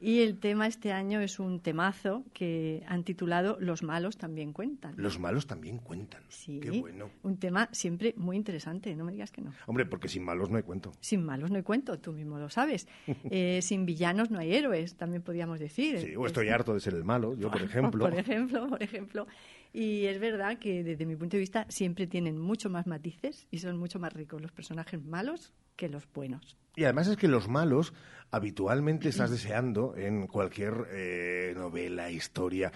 y el tema este año es un temazo que han titulado Los malos también cuentan. Los malos también cuentan. Sí, Qué bueno. un tema siempre muy interesante, no me digas que no. Hombre, porque sin malos no hay cuento. Sin malos no hay cuento, tú mismo lo sabes. *laughs* Eh, sin villanos no hay héroes, también podríamos decir. Sí, o estoy harto de ser el malo, yo por *laughs* ejemplo. Por ejemplo, por ejemplo. Y es verdad que desde mi punto de vista siempre tienen mucho más matices y son mucho más ricos los personajes malos que los buenos. Y además es que los malos habitualmente *clears throat* estás deseando en cualquier eh, novela, historia,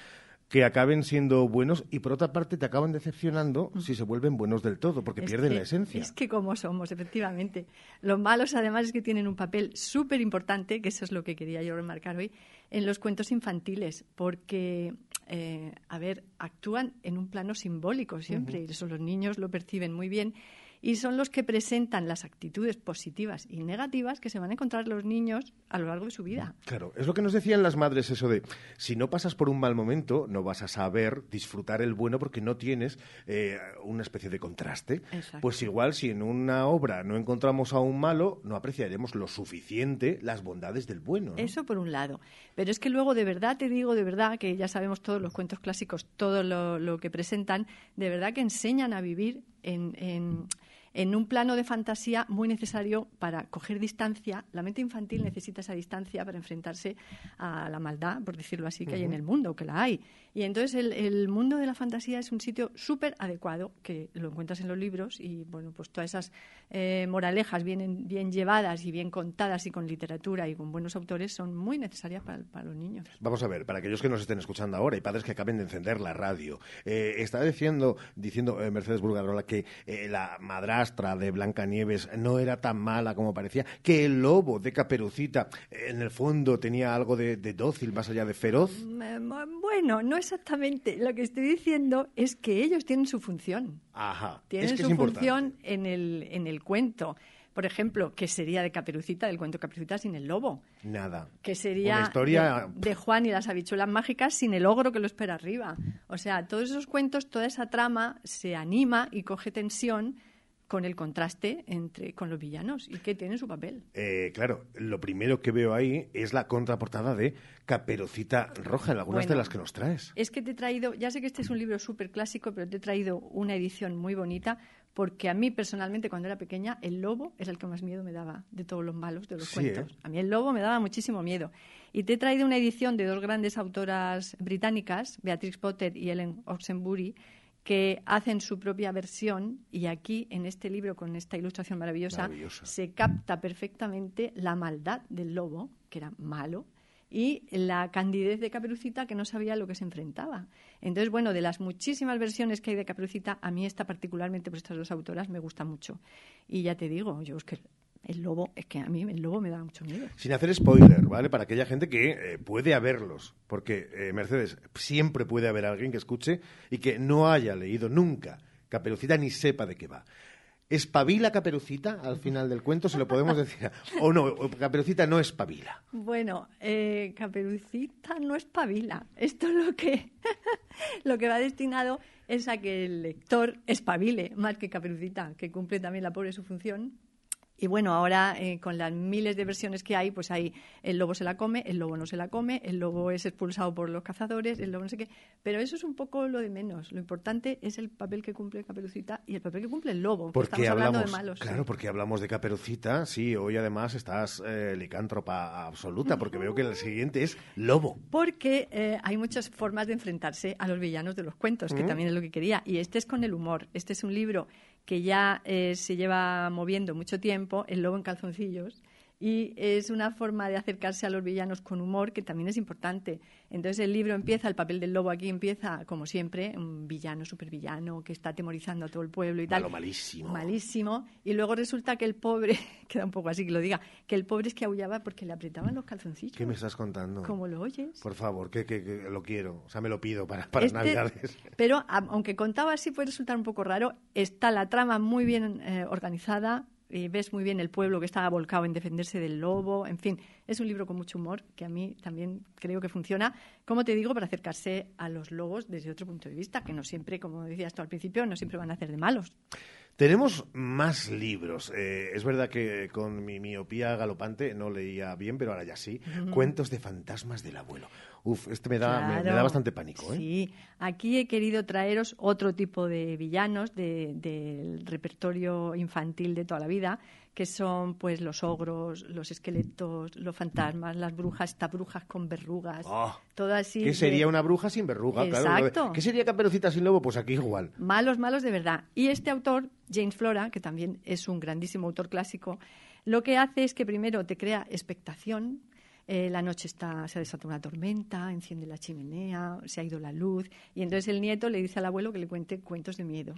que acaben siendo buenos y por otra parte te acaban decepcionando si se vuelven buenos del todo, porque Es pierden que- la esencia. Es que como somos, efectivamente. Los malos, además, es que tienen un papel súper importante, que eso es lo que quería yo remarcar hoy, en los cuentos infantiles, porque, eh, a ver, actúan en un plano simbólico siempre, y eso los niños lo perciben muy bien, y son los que presentan las actitudes positivas y negativas que se van a encontrar los niños a lo largo de su vida. Claro, es lo que nos decían las madres eso de si no pasas por un mal momento no vas a saber disfrutar el bueno porque no tienes eh, una especie de contraste. Exacto. Pues igual si en una obra no encontramos a un malo no apreciaremos lo suficiente las bondades del bueno. ¿no? Eso por un lado. Pero es que luego, de verdad, te digo, de verdad, que ya sabemos todos los cuentos clásicos, todo lo, lo que presentan, de verdad que enseñan a vivir en, en, en un plano de fantasía muy necesario para coger distancia. La mente infantil necesita esa distancia para enfrentarse a la maldad, por decirlo así, que hay en el mundo, que la hay. Y entonces el, el mundo de la fantasía es un sitio súper adecuado, que lo encuentras en los libros y, bueno, pues todas esas eh, moralejas bien, bien llevadas y bien contadas y con literatura y con buenos autores son muy necesarias para, para los niños. Vamos a ver, para aquellos que nos estén escuchando ahora y padres que acaben de encender la radio, eh, está diciendo, diciendo eh, Mercedes Burgarola que eh, la madrastra de Blancanieves no era tan mala como parecía, que el lobo de Caperucita en el fondo tenía algo de, de dócil más allá de feroz. Eh, Bueno, no exactamente. Lo que estoy diciendo es que ellos tienen su función. Ajá, Tienen es que su es función en el, en el cuento. Por ejemplo, que sería de Caperucita, del cuento Caperucita sin el lobo. Nada. que sería Una historia- de, de Juan y las habichuelas mágicas sin el ogro que lo espera arriba. O sea, todos esos cuentos, toda esa trama se anima y coge tensión con el contraste entre con los villanos y que tienen su papel. Eh, claro, lo primero que veo ahí es la contraportada de Caperucita Roja, en algunas de las que nos traes. Es que te he traído, ya sé que este es un libro súper clásico, pero te he traído una edición muy bonita porque a mí personalmente cuando era pequeña el lobo era el que más miedo me daba de todos los malos de los Sí, cuentos. ¿eh? A mí el lobo me daba muchísimo miedo. Y te he traído una edición de dos grandes autoras británicas, Beatrix Potter y Ellen Oxenbury, que hacen su propia versión y aquí en este libro con esta ilustración maravillosa, Maravillosa. se capta perfectamente la maldad del lobo, que era malo, y la candidez de Caperucita que no sabía a lo que se enfrentaba. Entonces, bueno, de las muchísimas versiones que hay de Caperucita, a mí esta particularmente por estas dos autoras me gusta mucho. Y ya te digo, yo es que el lobo, es que a mí el lobo me da mucho miedo. Sin hacer spoiler, ¿vale? Para aquella gente que eh, puede haberlos. Porque, eh, Mercedes, siempre puede haber alguien que escuche y que no haya leído nunca Caperucita ni sepa de qué va. ¿Espabila Caperucita al final del cuento? Se lo podemos decir. O no, Caperucita no espabila. Bueno, eh, Caperucita no espabila. Esto lo que, *laughs* lo que va destinado es a que el lector espabile más que Caperucita, que cumple también la pobre su función. Y bueno, ahora eh, con las miles de versiones que hay, pues hay el lobo se la come, el lobo no se la come, el lobo es expulsado por los cazadores, el lobo no sé qué. Pero eso es un poco lo de menos. Lo importante es el papel que cumple Caperucita y el papel que cumple el lobo. que Porque estamos hablando hablamos, de malos. claro, porque hablamos de Caperucita. Sí, hoy además estás eh, licántropa absoluta, porque veo que el siguiente es lobo. Porque eh, hay muchas formas de enfrentarse a los villanos de los cuentos, que Mm. también es lo que quería. Y este es con el humor. Este es un libro que ya eh, se lleva moviendo mucho tiempo, El lobo en calzoncillos. Y es una forma de acercarse a los villanos con humor que también es importante. Entonces el libro empieza, el papel del lobo aquí empieza, como siempre, un villano, supervillano, que está atemorizando a todo el pueblo y tal. Malo, malísimo. Malísimo. Y luego resulta que el pobre, *laughs* queda un poco así que lo diga, que el pobre es que aullaba porque le apretaban los calzoncillos. ¿Qué me estás contando? Como lo oyes. Por favor, que, que- que lo quiero. O sea, me lo pido para, para Este- Navidades. *laughs* Pero a- aunque contaba así puede resultar un poco raro, está la trama muy bien eh, organizada y ves muy bien el pueblo que está volcado en defenderse del lobo, en fin, es un libro con mucho humor que a mí también creo que funciona, como te digo, para acercarse a los lobos desde otro punto de vista, que no siempre, como decías tú al principio, no siempre van a hacer de malos. Tenemos más libros. Eh, es verdad que con mi miopía galopante no leía bien, pero ahora ya sí. Cuentos de fantasmas del abuelo. Uf, este me da, me- me, da bastante pánico, ¿eh? Sí, aquí he querido traeros otro tipo de villanos de- del repertorio infantil de toda la vida, que son pues los ogros, los esqueletos, los fantasmas, las brujas, estas brujas con verrugas, Ah, todo así. ¿Qué de- sería una bruja sin verruga? Claro, Exacto. ¿Qué sería Caperucita sin lobo? Pues aquí igual. Malos, malos de verdad. Y este autor, James Flora, que también es un grandísimo autor clásico, lo que hace es que primero te crea expectación. eh, la noche está, se ha desatado una tormenta, enciende la chimenea, se ha ido la luz. Y entonces el nieto le dice al abuelo que le cuente cuentos de miedo.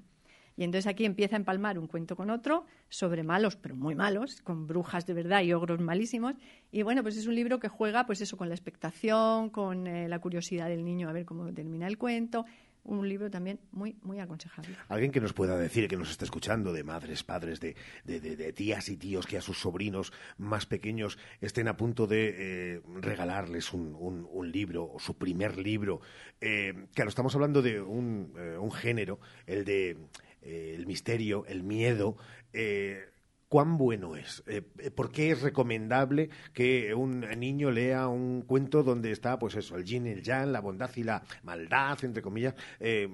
Y entonces aquí empieza a empalmar un cuento con otro sobre malos, pero muy malos, con brujas de verdad y ogros malísimos. Y bueno, pues es un libro que juega pues eso con la expectación, con eh, la curiosidad del niño a ver cómo termina el cuento. Un libro también muy, muy aconsejable. Alguien que nos pueda decir, que nos esté escuchando, de madres, padres, de, de- de- tías y tíos que a sus sobrinos más pequeños estén a punto de eh, regalarles un, un- un libro, o su primer libro. Eh, claro, estamos hablando de un, eh, un género, el de eh, el misterio, el miedo. eh, ¿Cuán bueno es? Eh, ¿Por qué es recomendable que un niño lea un cuento donde está, pues eso, el yin y el yang, la bondad y la maldad, entre comillas? Eh,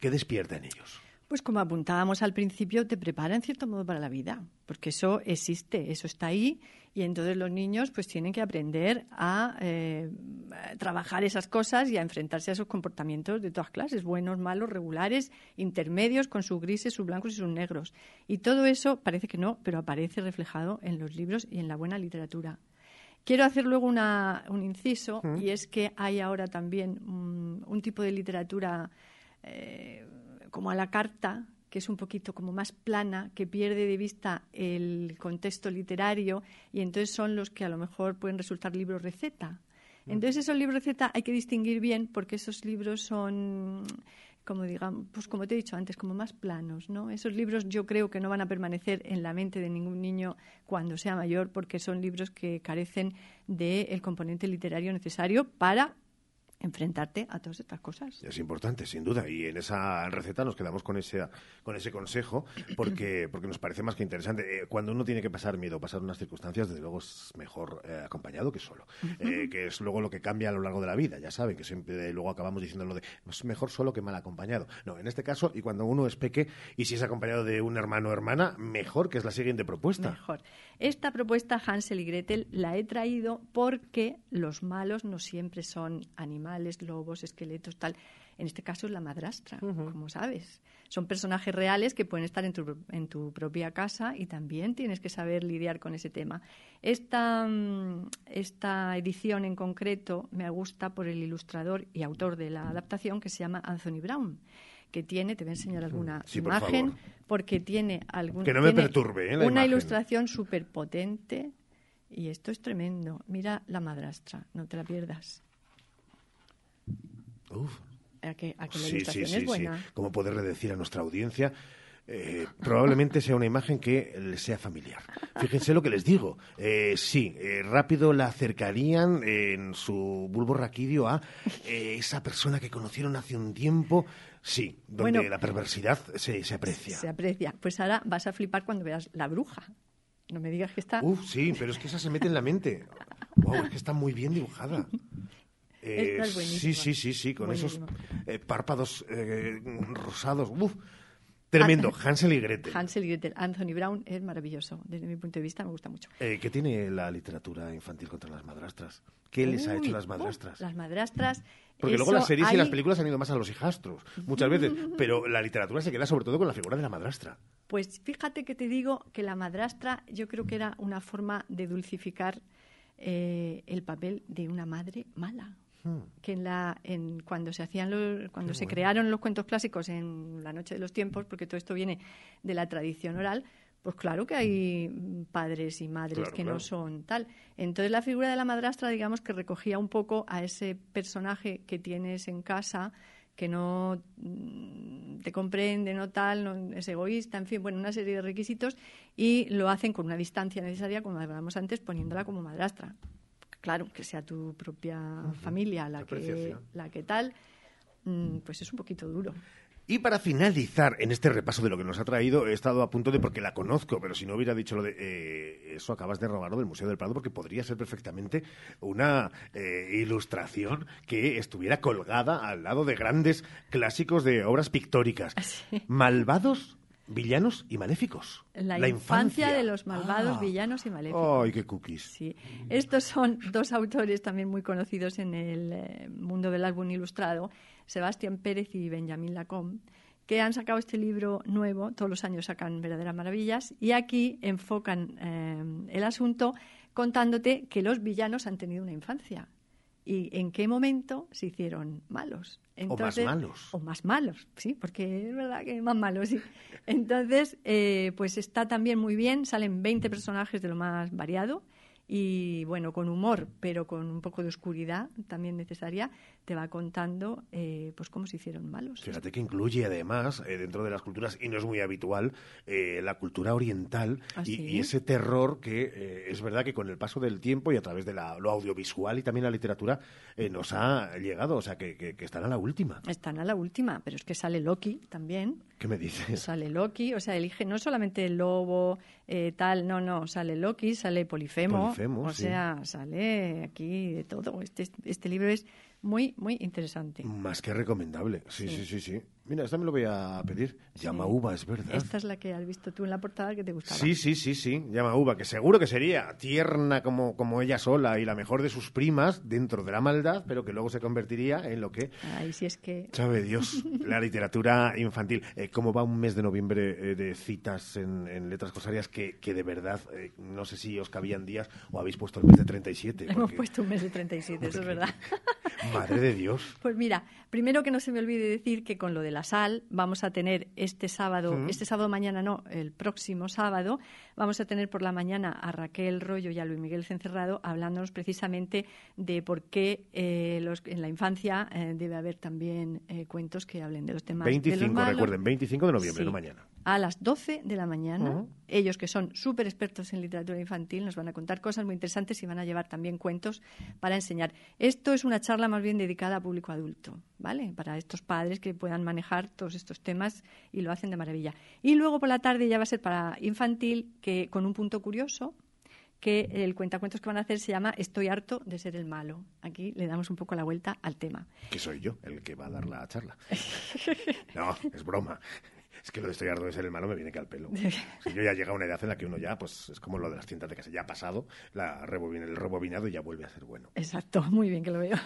¿Qué despierta en ellos? Pues como apuntábamos al principio, te prepara en cierto modo para la vida, porque eso existe, eso está ahí, y entonces los niños pues tienen que aprender a eh, a trabajar esas cosas y a enfrentarse a esos comportamientos de todas clases, buenos, malos, regulares, intermedios, con sus grises, sus blancos y sus negros. Y todo eso parece que no, pero aparece reflejado en los libros y en la buena literatura. Quiero hacer luego una- un inciso, Mm. y es que hay ahora también mm, un tipo de literatura eh, como a la carta, que es un poquito como más plana, que pierde de vista el contexto literario y entonces son los que a lo mejor pueden resultar libros receta. Entonces esos libros receta hay que distinguir bien porque esos libros son como digamos, pues como te he dicho antes, como más planos, ¿no? Esos libros yo creo que no van a permanecer en la mente de ningún niño cuando sea mayor porque son libros que carecen del componente literario necesario para enfrentarte a todas estas cosas. Es importante, sin duda. Y en esa receta nos quedamos con ese, con ese consejo porque, *clears throat* porque nos parece más que interesante. Eh, cuando uno tiene que pasar miedo, pasar unas circunstancias, desde luego es mejor eh, acompañado que solo. Eh, que es luego lo que cambia a lo largo de la vida. Ya saben que siempre luego acabamos diciendo lo de es mejor solo que mal acompañado. No, en este caso, y cuando uno es peque y si es acompañado de un hermano o hermana, mejor que es la siguiente propuesta. Mejor. Esta propuesta, Hansel y Gretel, la he traído porque los malos no siempre son animales, lobos, esqueletos, tal. En este caso es la madrastra, como sabes. Son personajes reales que pueden estar en tu, en tu propia casa y también tienes que saber lidiar con ese tema. Esta, mm, esta edición en concreto me gusta por el ilustrador y autor de la adaptación que se llama Anthony Brown que tiene, te voy a enseñar alguna Sí, imagen, porque tiene algún, Que no me tiene perturbe, ¿eh? una imagen. ilustración súper potente y esto es tremendo. Mira la madrastra, no te la pierdas. Uf. A que, a que la Sí, sí, ilustración sí, es sí. buena. Como poderle decir a nuestra audiencia, eh, probablemente sea una imagen que les sea familiar. Fíjense lo que les digo. Eh, sí, eh, rápido la acercarían en su bulbo raquídeo a esa persona que conocieron hace un tiempo. Sí, donde Bueno, la perversidad se, se aprecia. Se aprecia. Pues ahora vas a flipar cuando veas la bruja. No me digas que está. Uf, sí, pero es que esa se mete en la mente. Wow, es que está muy bien dibujada. Eh, Esta es buenísima. sí, sí, sí, sí, con esos eh, párpados eh, rosados. Uf, tremendo. Ah, Hansel y Gretel. Hansel y Gretel. Anthony Brown es maravilloso. Desde mi punto de vista me gusta mucho. ¿Qué tiene la literatura infantil contra las madrastras? ¿Qué les ha hecho las oh, madrastras? las madrastras. Porque luego las series y las películas han ido más a los hijastros, muchas veces, *laughs* pero la literatura se queda sobre todo con la figura de la madrastra. Pues fíjate que te digo que la madrastra yo creo que era una forma de dulcificar eh, el papel de una madre mala. Que en la en cuando se hacían los, cuando se crearon los cuentos clásicos en la noche de los tiempos porque todo esto viene de la tradición oral pues claro que hay padres y madres Claro, que claro. no son tal entonces la figura de la madrastra digamos que recogía un poco a ese personaje que tienes en casa que no mm, te comprende, no tal, no, es egoísta, en fin, bueno, una serie de requisitos y lo hacen con una distancia necesaria, como hablábamos antes, poniéndola como madrastra. Claro, que sea tu propia familia la que, la que tal, mm, pues es un poquito duro. Y para finalizar en este repaso de lo que nos ha traído, he estado a punto de, porque la conozco, pero si no hubiera dicho lo de eh, eso, acabas de robarlo del Museo del Prado, porque podría ser perfectamente una eh, ilustración que estuviera colgada al lado de grandes clásicos de obras pictóricas. *laughs* Malvados, villanos y maléficos. La, infancia, de los malvados, Ah. villanos y maléficos. ¡Ay, qué cookies! Sí. Estos son dos autores también muy conocidos en el eh, mundo del álbum ilustrado, Sebastián Pérez y Benjamín Lacombe, que han sacado este libro nuevo, todos los años sacan verdaderas maravillas, y aquí enfocan eh, el asunto contándote que los villanos han tenido una infancia y en qué momento se hicieron malos. O más malos. O más malos, sí, porque es verdad que más malos, sí. Entonces, eh, pues está también muy bien, salen 20 personajes de lo más variado y, bueno, con humor, pero con un poco de oscuridad también necesaria, te va contando eh, pues cómo se hicieron malos. Fíjate que incluye además, eh, dentro de las culturas, y no es muy habitual, eh, la cultura oriental ¿Ah, y, sí? y ese terror que eh, es verdad que con el paso del tiempo y a través de la- lo audiovisual y también la literatura nos ha llegado, o sea, que, que- que están a la última. Están a la última, pero es que sale Loki también. ¿Qué me dices? Sale Loki, o sea, elige no solamente el lobo, eh, tal, no, no, sale Loki, sale Polifemo, Polifemo, o sí. sea, sale aquí de todo. Este, este libro es muy, muy interesante. Más que recomendable. Sí, sí, Sí. sí, sí. Mira, esta me lo voy a pedir. Llama uva, es verdad. Esta es la que has visto tú en la portada que te gustaba. Sí, sí, sí, sí. Llama uva, que seguro que sería tierna como, como ella sola y la mejor de sus primas dentro de la maldad, pero que luego se convertiría en lo que Ay, si es que... Sabe Dios, la literatura infantil. Eh, ¿Cómo va un mes de noviembre eh, de citas en, en letras cosarias que, que de verdad, eh, no sé si os cabían días o habéis puesto el mes de 37? Hemos porque- puesto un mes de 37, *laughs* eso es verdad. Madre de Dios. Pues mira, primero que no se me olvide decir que con lo de la sal vamos a tener este sábado, este sábado mañana no, el próximo sábado, vamos a tener por la mañana a Raquel Rollo y a Luis Miguel Cencerrado hablándonos precisamente de por qué eh, los, en la infancia eh, debe haber también eh, cuentos que hablen de los temas de los 25, malos. recuerden, 25 de noviembre, Sí. no mañana. a las 12 de la mañana. Ellos, que son súper expertos en literatura infantil, nos van a contar cosas muy interesantes y van a llevar también cuentos para enseñar. Esto es una charla más bien dedicada a público adulto, ¿vale? Para estos padres que puedan manejar todos estos temas y lo hacen de maravilla. Y luego por la tarde ya va a ser para infantil, que con un punto curioso, que el cuentacuentos que van a hacer se llama Estoy harto de ser el malo. Aquí le damos un poco la vuelta al tema. Que soy yo el que va a dar la charla. *laughs* No, es broma. Es que lo de estoy harto de ser el malo me viene que al pelo. Si yo ya llega a una edad en la que uno ya, pues es como lo de las cintas de casa, ya ha pasado la rebobin- el rebobinado y ya vuelve a ser bueno. Exacto, muy bien que lo veo.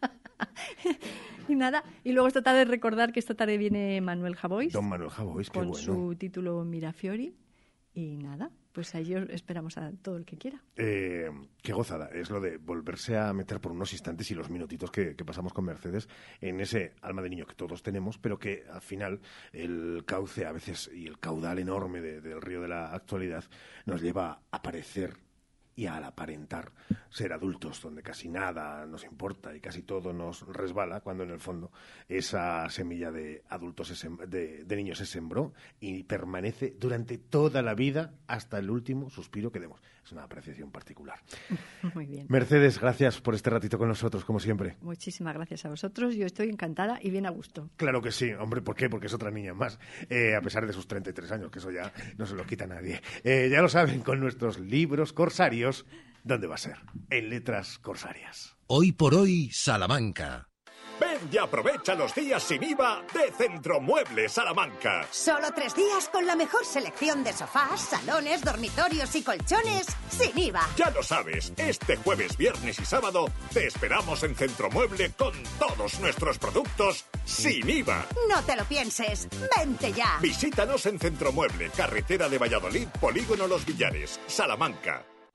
*laughs* y nada, y luego esta tarde recordar que esta tarde viene Manuel Javois Don Manuel Javois, qué con bueno. su título Mirafiori y nada, pues allí os esperamos a todo el que quiera. Eh, qué gozada es lo de volverse a meter por unos instantes y los minutitos que, que pasamos con Mercedes en ese alma de niño que todos tenemos, pero que al final el cauce a veces y el caudal enorme de- del río de la actualidad nos lleva a parecer y al aparentar ser adultos donde casi nada nos importa y casi todo nos resbala, cuando en el fondo esa semilla de adultos, se de niños se sembró y permanece durante toda la vida hasta el último suspiro que demos. Es una apreciación particular. *laughs* Muy bien. Mercedes, gracias por este ratito con nosotros, como siempre. Muchísimas gracias a vosotros. Yo estoy encantada y bien a gusto. Claro que sí, hombre, ¿por qué? Porque es otra niña más, eh, a pesar de sus 33 años, que eso ya no se lo quita nadie. Eh, ya lo saben, con nuestros libros corsarios, ¿dónde va a ser? En letras corsarias. Hoy por hoy, Salamanca. Ven y aprovecha los días sin IVA de Centromuebles Salamanca. Solo tres días con la mejor selección de sofás, salones, dormitorios y colchones sin IVA. Ya lo sabes, este jueves, viernes y sábado te esperamos en Centromueble con todos nuestros productos sin IVA. No te lo pienses, vente ya. Visítanos en Centromueble, carretera de Valladolid, Polígono Los Villares, Salamanca.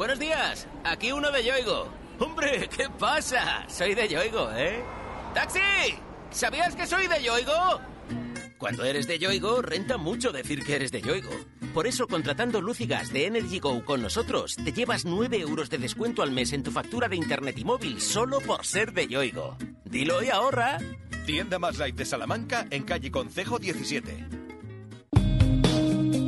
Buenos días, aquí uno de Yoigo. Hombre, ¿qué pasa? Soy de Yoigo, ¿eh? ¡Taxi! ¿Sabías que soy de Yoigo? Cuando eres de Yoigo, renta mucho decir que eres de Yoigo. Por eso, contratando luz y gas de Energy Go con nosotros, te llevas 9 euros de descuento al mes en tu factura de internet y móvil solo por ser de Yoigo. Dilo y ahorra. Tienda más light de Salamanca en calle Concejo 17.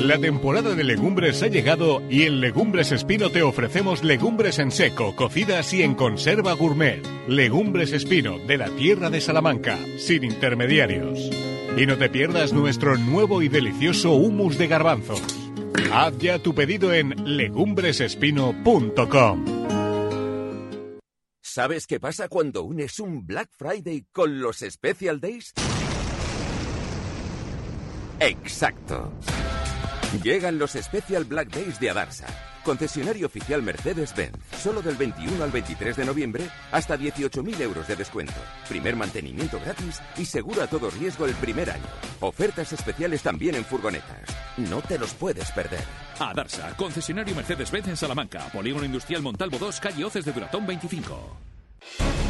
La temporada de legumbres ha llegado y en Legumbres Espino te ofrecemos legumbres en seco, cocidas y en conserva gourmet. Legumbres Espino, de la tierra de Salamanca, sin intermediarios. Y no te pierdas nuestro nuevo y delicioso humus de garbanzos. Haz ya tu pedido en legumbresespino.com. ¿Sabes qué pasa cuando unes un Black Friday con los Special Days? Exacto. Llegan los Special Black Days de Adarsa, concesionario oficial Mercedes-Benz. Solo del 21 al 23 de noviembre, hasta 18.000 euros de descuento. Primer mantenimiento gratis y seguro a todo riesgo el primer año. Ofertas especiales también en furgonetas. No te los puedes perder. Adarsa, concesionario Mercedes-Benz en Salamanca, Polígono Industrial Montalvo 2, calle Oces de Duratón 25.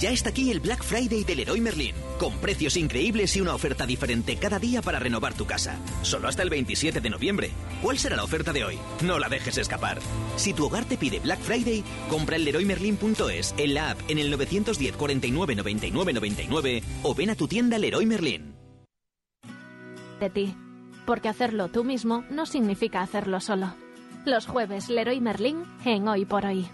Ya está aquí el Black Friday del Leroy Merlin, con precios increíbles y una oferta diferente cada día para renovar tu casa. Solo hasta el 27 de noviembre. ¿Cuál será la oferta de hoy? No la dejes escapar. Si tu hogar te pide Black Friday, compra en leroymerlin.es, en la app, en el 910 49 99 99 o ven a tu tienda Leroy Merlin. De ti. porque hacerlo tú mismo no significa hacerlo solo. Los jueves Leroy Merlin en Hoy por Hoy.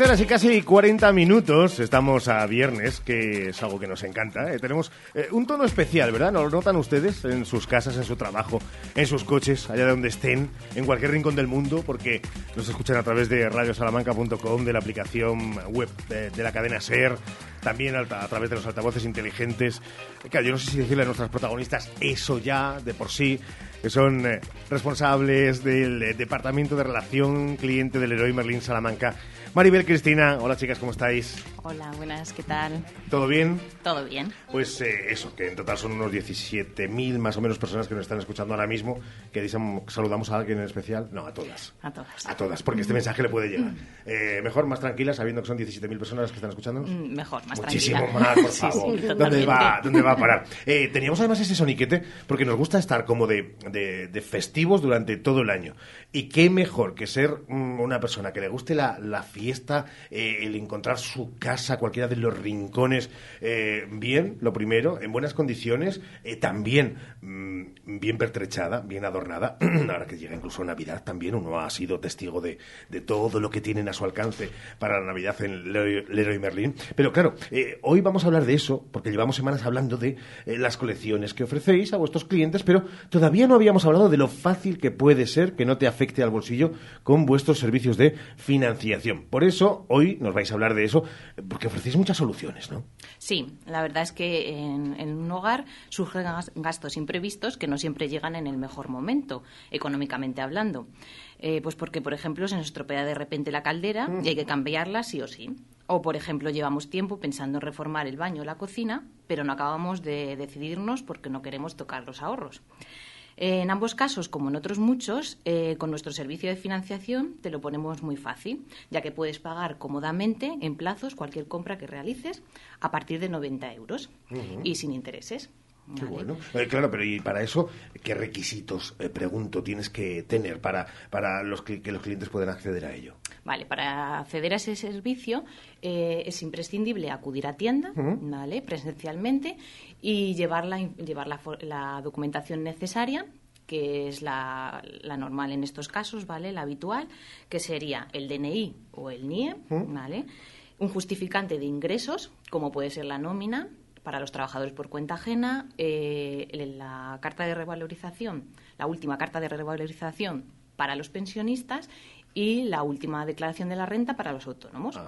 Trece horas y casi 40 minutos. Estamos a viernes, que es algo que nos encanta. ¿eh? Tenemos eh, un tono especial, ¿verdad? ¿No lo notan ustedes en sus casas, en su trabajo, en sus coches, allá donde estén, en cualquier rincón del mundo? Porque nos escuchan a través de radiosalamanca.com, de la aplicación web de, de la cadena SER, también a, a través de los altavoces inteligentes. Claro, yo no sé si decirle a nuestras protagonistas eso ya, de por sí, que son eh, responsables del eh, Departamento de Relación Cliente del Leroy Merlin Salamanca. Maribel, Cristina, hola chicas, ¿cómo estáis? Hola, buenas, ¿qué tal? ¿Todo bien? Todo bien. Pues eh, eso, que en total son unos 17.000 más o menos personas que nos están escuchando ahora mismo. Que dicen, saludamos a alguien en especial. No, a todas. A todas. A todas, porque este mensaje le puede llegar. Eh, mejor, más tranquilas, sabiendo que son 17.000 personas las que están escuchándonos. Mm, Mejor, más Muchísimo tranquila. más, por *laughs* Sí, favor. sí, ¿Dónde, totalmente. va, ¿Dónde va a parar? Eh, teníamos además ese soniquete porque nos gusta estar como de, de- de festivos durante todo el año. Y qué mejor que ser mm, una persona que le guste la, la fiesta, eh, el encontrar su casa, cualquiera de los rincones, eh, bien, lo primero, en buenas condiciones, eh, también mm, bien pertrechada, bien adornada. *clears throat* Ahora que llega incluso Navidad también, uno ha sido testigo de, de todo lo que tienen a su alcance para la Navidad en Leroy, Leroy Merlin. Pero claro, eh, hoy vamos a hablar de eso, porque llevamos semanas hablando de las colecciones que ofrecéis a vuestros clientes, pero todavía no habíamos hablado de lo fácil que puede ser que no te afecte al bolsillo con vuestros servicios de financiación. Por eso, hoy nos vais a hablar de eso, porque ofrecéis muchas soluciones, ¿no? Sí, la verdad es que en, un hogar surgen gas- gastos imprevistos que no siempre llegan en el mejor momento, económicamente hablando. Eh, pues porque, por ejemplo, se nos estropea de repente la caldera y hay que cambiarla sí o sí. O, por ejemplo, llevamos tiempo pensando en reformar el baño o la cocina, pero no acabamos de decidirnos porque no queremos tocar los ahorros. Eh, En ambos casos, como en otros muchos, eh, con nuestro servicio de financiación te lo ponemos muy fácil, ya que puedes pagar cómodamente en plazos cualquier compra que realices a partir de 90 euros y sin intereses. Qué ¿vale? bueno. Eh, claro, pero y para eso, ¿qué requisitos, eh, pregunto, tienes que tener para, para los cli- que los clientes puedan acceder a ello? Vale, para acceder a ese servicio eh, es imprescindible acudir a tienda. ¿vale? presencialmente, y llevar la, llevar la documentación necesaria que es la, la normal en estos casos, ¿vale? La habitual, que sería el DNI o el NIE, ¿vale? Un justificante de ingresos, como puede ser la nómina para los trabajadores por cuenta ajena, eh, la carta de revalorización, la última carta de revalorización para los pensionistas y la última declaración de la renta para los autónomos,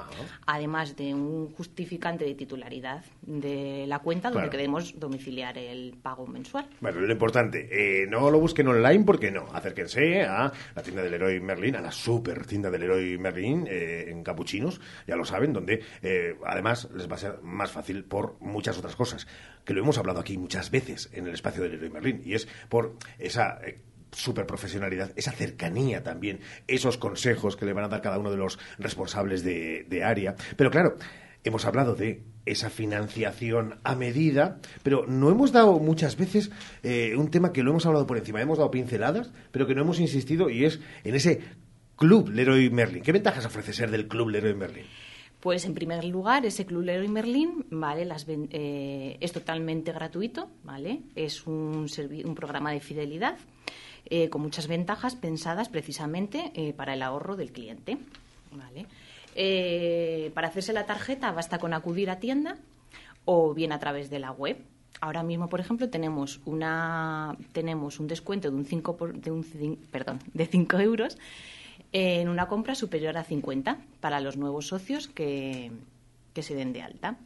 además de un justificante de titularidad de la cuenta donde Claro. queremos domiciliar el pago mensual. Bueno, lo importante, eh, no lo busquen online porque no. Acérquense a la tienda del Héroe Merlin, a la super tienda del Héroe Merlin eh, en Capuchinos, ya lo saben, donde eh, además les va a ser más fácil por muchas otras cosas, que lo hemos hablado aquí muchas veces en el espacio del Héroe Merlin, y es por esa... super profesionalidad, esa cercanía también, esos consejos que le van a dar cada uno de los responsables de, área. Pero claro, hemos hablado de esa financiación a medida, pero no hemos dado muchas veces eh, un tema que lo hemos hablado por encima, hemos dado pinceladas, pero que no hemos insistido y es en ese club Leroy Merlin. ¿Qué ventajas ofrece ser del club Leroy Merlin? Pues en primer lugar, ese Club Leroy Merlin, ¿vale? Las eh, es totalmente gratuito, ¿vale? Es un, un programa de fidelidad eh, con muchas ventajas pensadas precisamente eh, para el ahorro del cliente, ¿vale? Eh, para hacerse la tarjeta basta con acudir a tienda o bien a través de la web. Ahora mismo, por ejemplo, tenemos una tenemos un descuento de un 5 por- de un perdón, de 5 euros en una compra superior a 50 para los nuevos socios que, que se den de alta.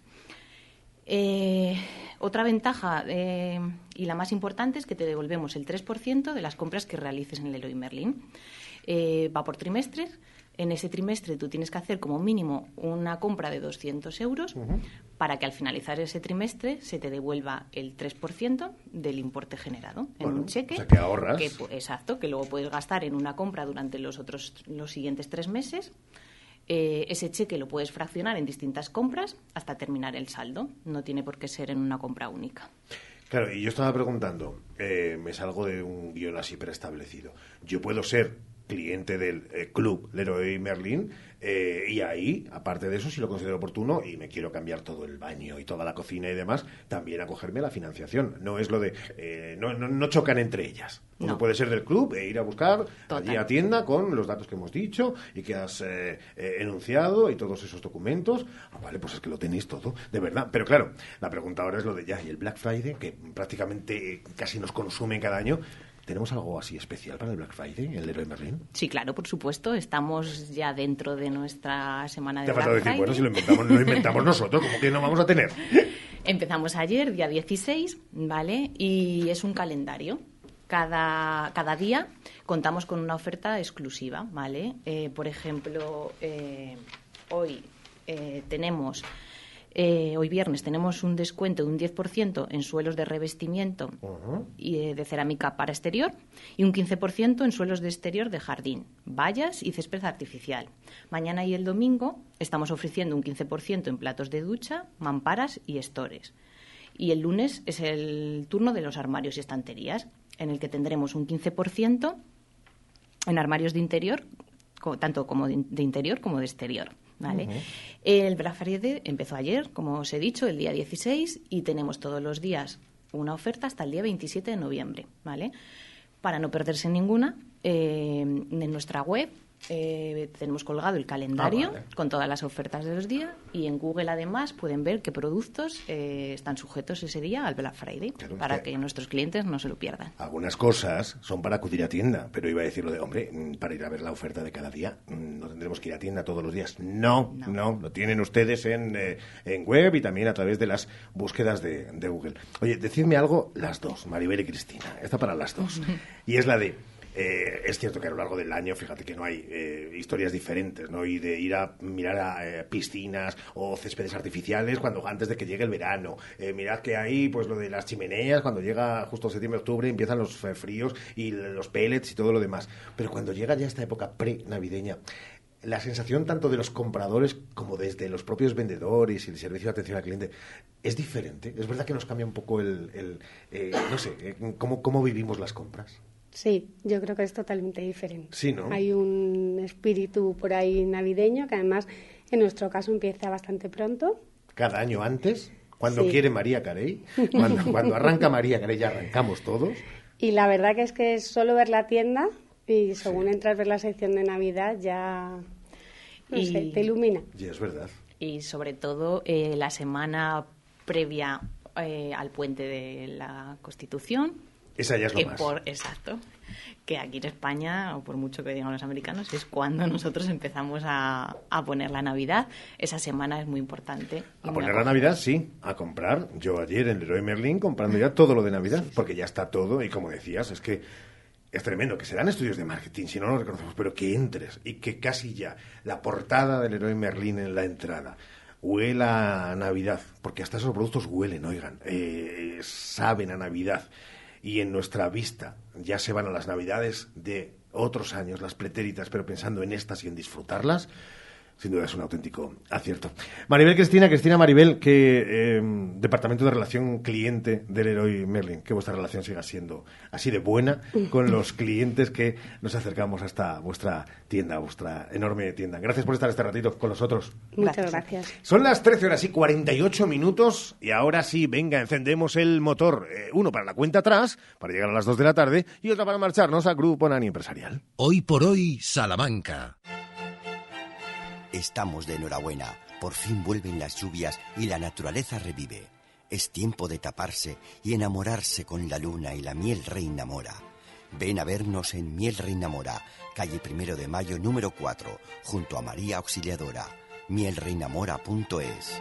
Eh, otra ventaja eh, y la más importante es que te devolvemos el 3% de las compras que realices en Leroy Merlin. Eh, va por trimestres. En ese trimestre tú tienes que hacer como mínimo una compra de 200 euros para que al finalizar ese trimestre se te devuelva el 3% del importe generado en un cheque. o sea, que ahorras. que exacto, que luego puedes gastar en una compra durante los otros los siguientes tres meses. Eh, ese cheque lo puedes fraccionar en distintas compras hasta terminar el saldo. No tiene por qué ser en una compra única. Claro, y yo estaba preguntando, eh, me salgo de un guion así preestablecido. Yo puedo ser cliente del eh, club Leroy Merlin eh, y ahí, aparte de eso, si lo considero oportuno y me quiero cambiar todo el baño y toda la cocina y demás, también acogerme a la financiación. No es lo de... eh, no, no- no chocan entre ellas. Uno No. puede ser del club e ir a buscar allí a tienda con los datos que hemos dicho y que has eh, eh, enunciado y todos esos documentos. Ah, vale, pues es que lo tenéis todo, de verdad. Pero claro, la pregunta ahora es lo de ya y el Black Friday, que prácticamente eh, casi nos consumen cada año. ¿Tenemos algo así especial para el Black Friday, el Leroy Merlin? Sí, claro, por supuesto. Estamos ya dentro de nuestra semana de Te ha Black faltado decir, Friday. bueno, si lo inventamos, lo inventamos nosotros, como que no vamos a tener? *laughs* Empezamos ayer, día 16, ¿vale? Y es un calendario. Cada, cada día contamos con una oferta exclusiva, ¿vale? Eh, por ejemplo, eh, hoy eh, tenemos, eh, hoy viernes tenemos un descuento de un 10% en suelos de revestimiento y, eh, de cerámica para exterior y un 15% en suelos de exterior de jardín, vallas y césped artificial. Mañana y el domingo estamos ofreciendo un 15% en platos de ducha, mamparas y estores. Y el lunes es el turno de los armarios y estanterías, en el que tendremos un 15% en armarios de interior, tanto como de, de interior como de exterior. ¿Vale? El Black Friday empezó ayer, como os he dicho, el día 16, y tenemos todos los días una oferta hasta el día 27 de noviembre. ¿vale? Para no perderse ninguna, eh, en nuestra web eh, tenemos colgado el calendario Ah, vale. con todas las ofertas de los días y en Google además pueden ver qué productos eh, están sujetos ese día al Black Friday para que- que nuestros clientes no se lo pierdan. Algunas cosas son para acudir a tienda, pero iba a decir lo de, hombre, mm, para ir a ver la oferta de cada día, mm, no tendremos que ir a tienda todos los días. No, no, lo tienen ustedes en, eh, en web y también a través de las búsquedas de, de Google. Oye, decidme algo las dos, Maribel y Cristina, esta para las dos. *laughs* Y es la de, eh, es cierto que a lo largo del año, fíjate que no hay eh, historias diferentes, ¿no? Y de ir a mirar a eh, piscinas o céspedes artificiales cuando antes de que llegue el verano. Eh, mirad que hay, pues, lo de las chimeneas, cuando llega justo septiembre, octubre, empiezan los eh, fríos y los pellets y todo lo demás. Pero cuando llega ya esta época pre-navideña, la sensación tanto de los compradores como desde los propios vendedores y el servicio de atención al cliente es diferente. Es verdad que nos cambia un poco el, eh, no sé, cómo, cómo vivimos las compras. Sí, yo creo que es totalmente diferente. Sí, ¿no? Hay un espíritu por ahí navideño que además en nuestro caso empieza bastante pronto. Cada año antes, cuando Sí. quiere María Carey, cuando, *laughs* cuando arranca María Carey ya arrancamos todos. Y la verdad que es que es solo ver la tienda y según entras a ver la sección de Navidad ya no Y- sé, te ilumina. Y es verdad. y sobre todo eh, la semana previa eh, al puente de la Constitución. Esa ya es lo que más. por- exacto. Que aquí en España, o por mucho que digan los americanos, es cuando nosotros empezamos a, a poner la Navidad. Esa semana es muy importante. A poner la. Navidad, sí. A comprar. Yo ayer en Leroy Merlin comprando ya todo lo de Navidad, porque ya está todo. Y como decías, es que es tremendo que se dan estudios de marketing, si no lo reconocemos, pero que entres y que casi ya la portada del Leroy Merlin en la entrada huela a Navidad, porque hasta esos productos huelen, oigan, eh, saben a Navidad. Y en nuestra vista ya se van a las Navidades de otros años, las pretéritas, pero pensando en estas y en disfrutarlas. Sin duda es un auténtico acierto. Maribel Cristina, Cristina Maribel, que eh, Departamento de Relación Cliente del Leroy Merlin, que vuestra relación siga siendo así de buena con *laughs* los clientes que nos acercamos hasta vuestra tienda, vuestra enorme tienda. Gracias por estar este ratito con nosotros. Muchas gracias. Son las 13 horas y 48 minutos y ahora sí, venga, encendemos el motor. Eh, uno para la cuenta atrás, para llegar a las 2 de la tarde, y otro para marcharnos al Grupo Nani Empresarial. Hoy por hoy, Salamanca. Estamos de enhorabuena. Por fin vuelven las lluvias y la naturaleza revive. Es tiempo de taparse y enamorarse con la luna y la miel reina mora. Ven a vernos en Miel Reina Mora, calle Primero de Mayo número 4, junto a María Auxiliadora. mielreinamora.es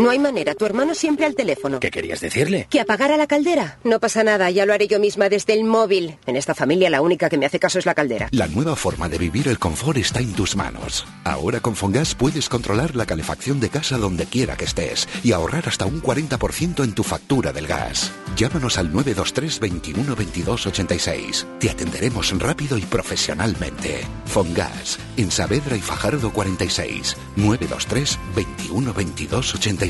No hay manera, tu hermano siempre al teléfono. ¿Qué querías decirle? Que apagara la caldera. No pasa nada, ya lo haré yo misma desde el móvil. En esta familia la única que me hace caso es la caldera. La nueva forma de vivir el confort está en tus manos. Ahora con Fongas puedes controlar la calefacción de casa donde quiera que estés y ahorrar hasta un 40% en tu factura del gas. Llámanos al 923 21 22 86. Te atenderemos rápido y profesionalmente. Fongas, en Saavedra y Fajardo 46. 923 21 22 86.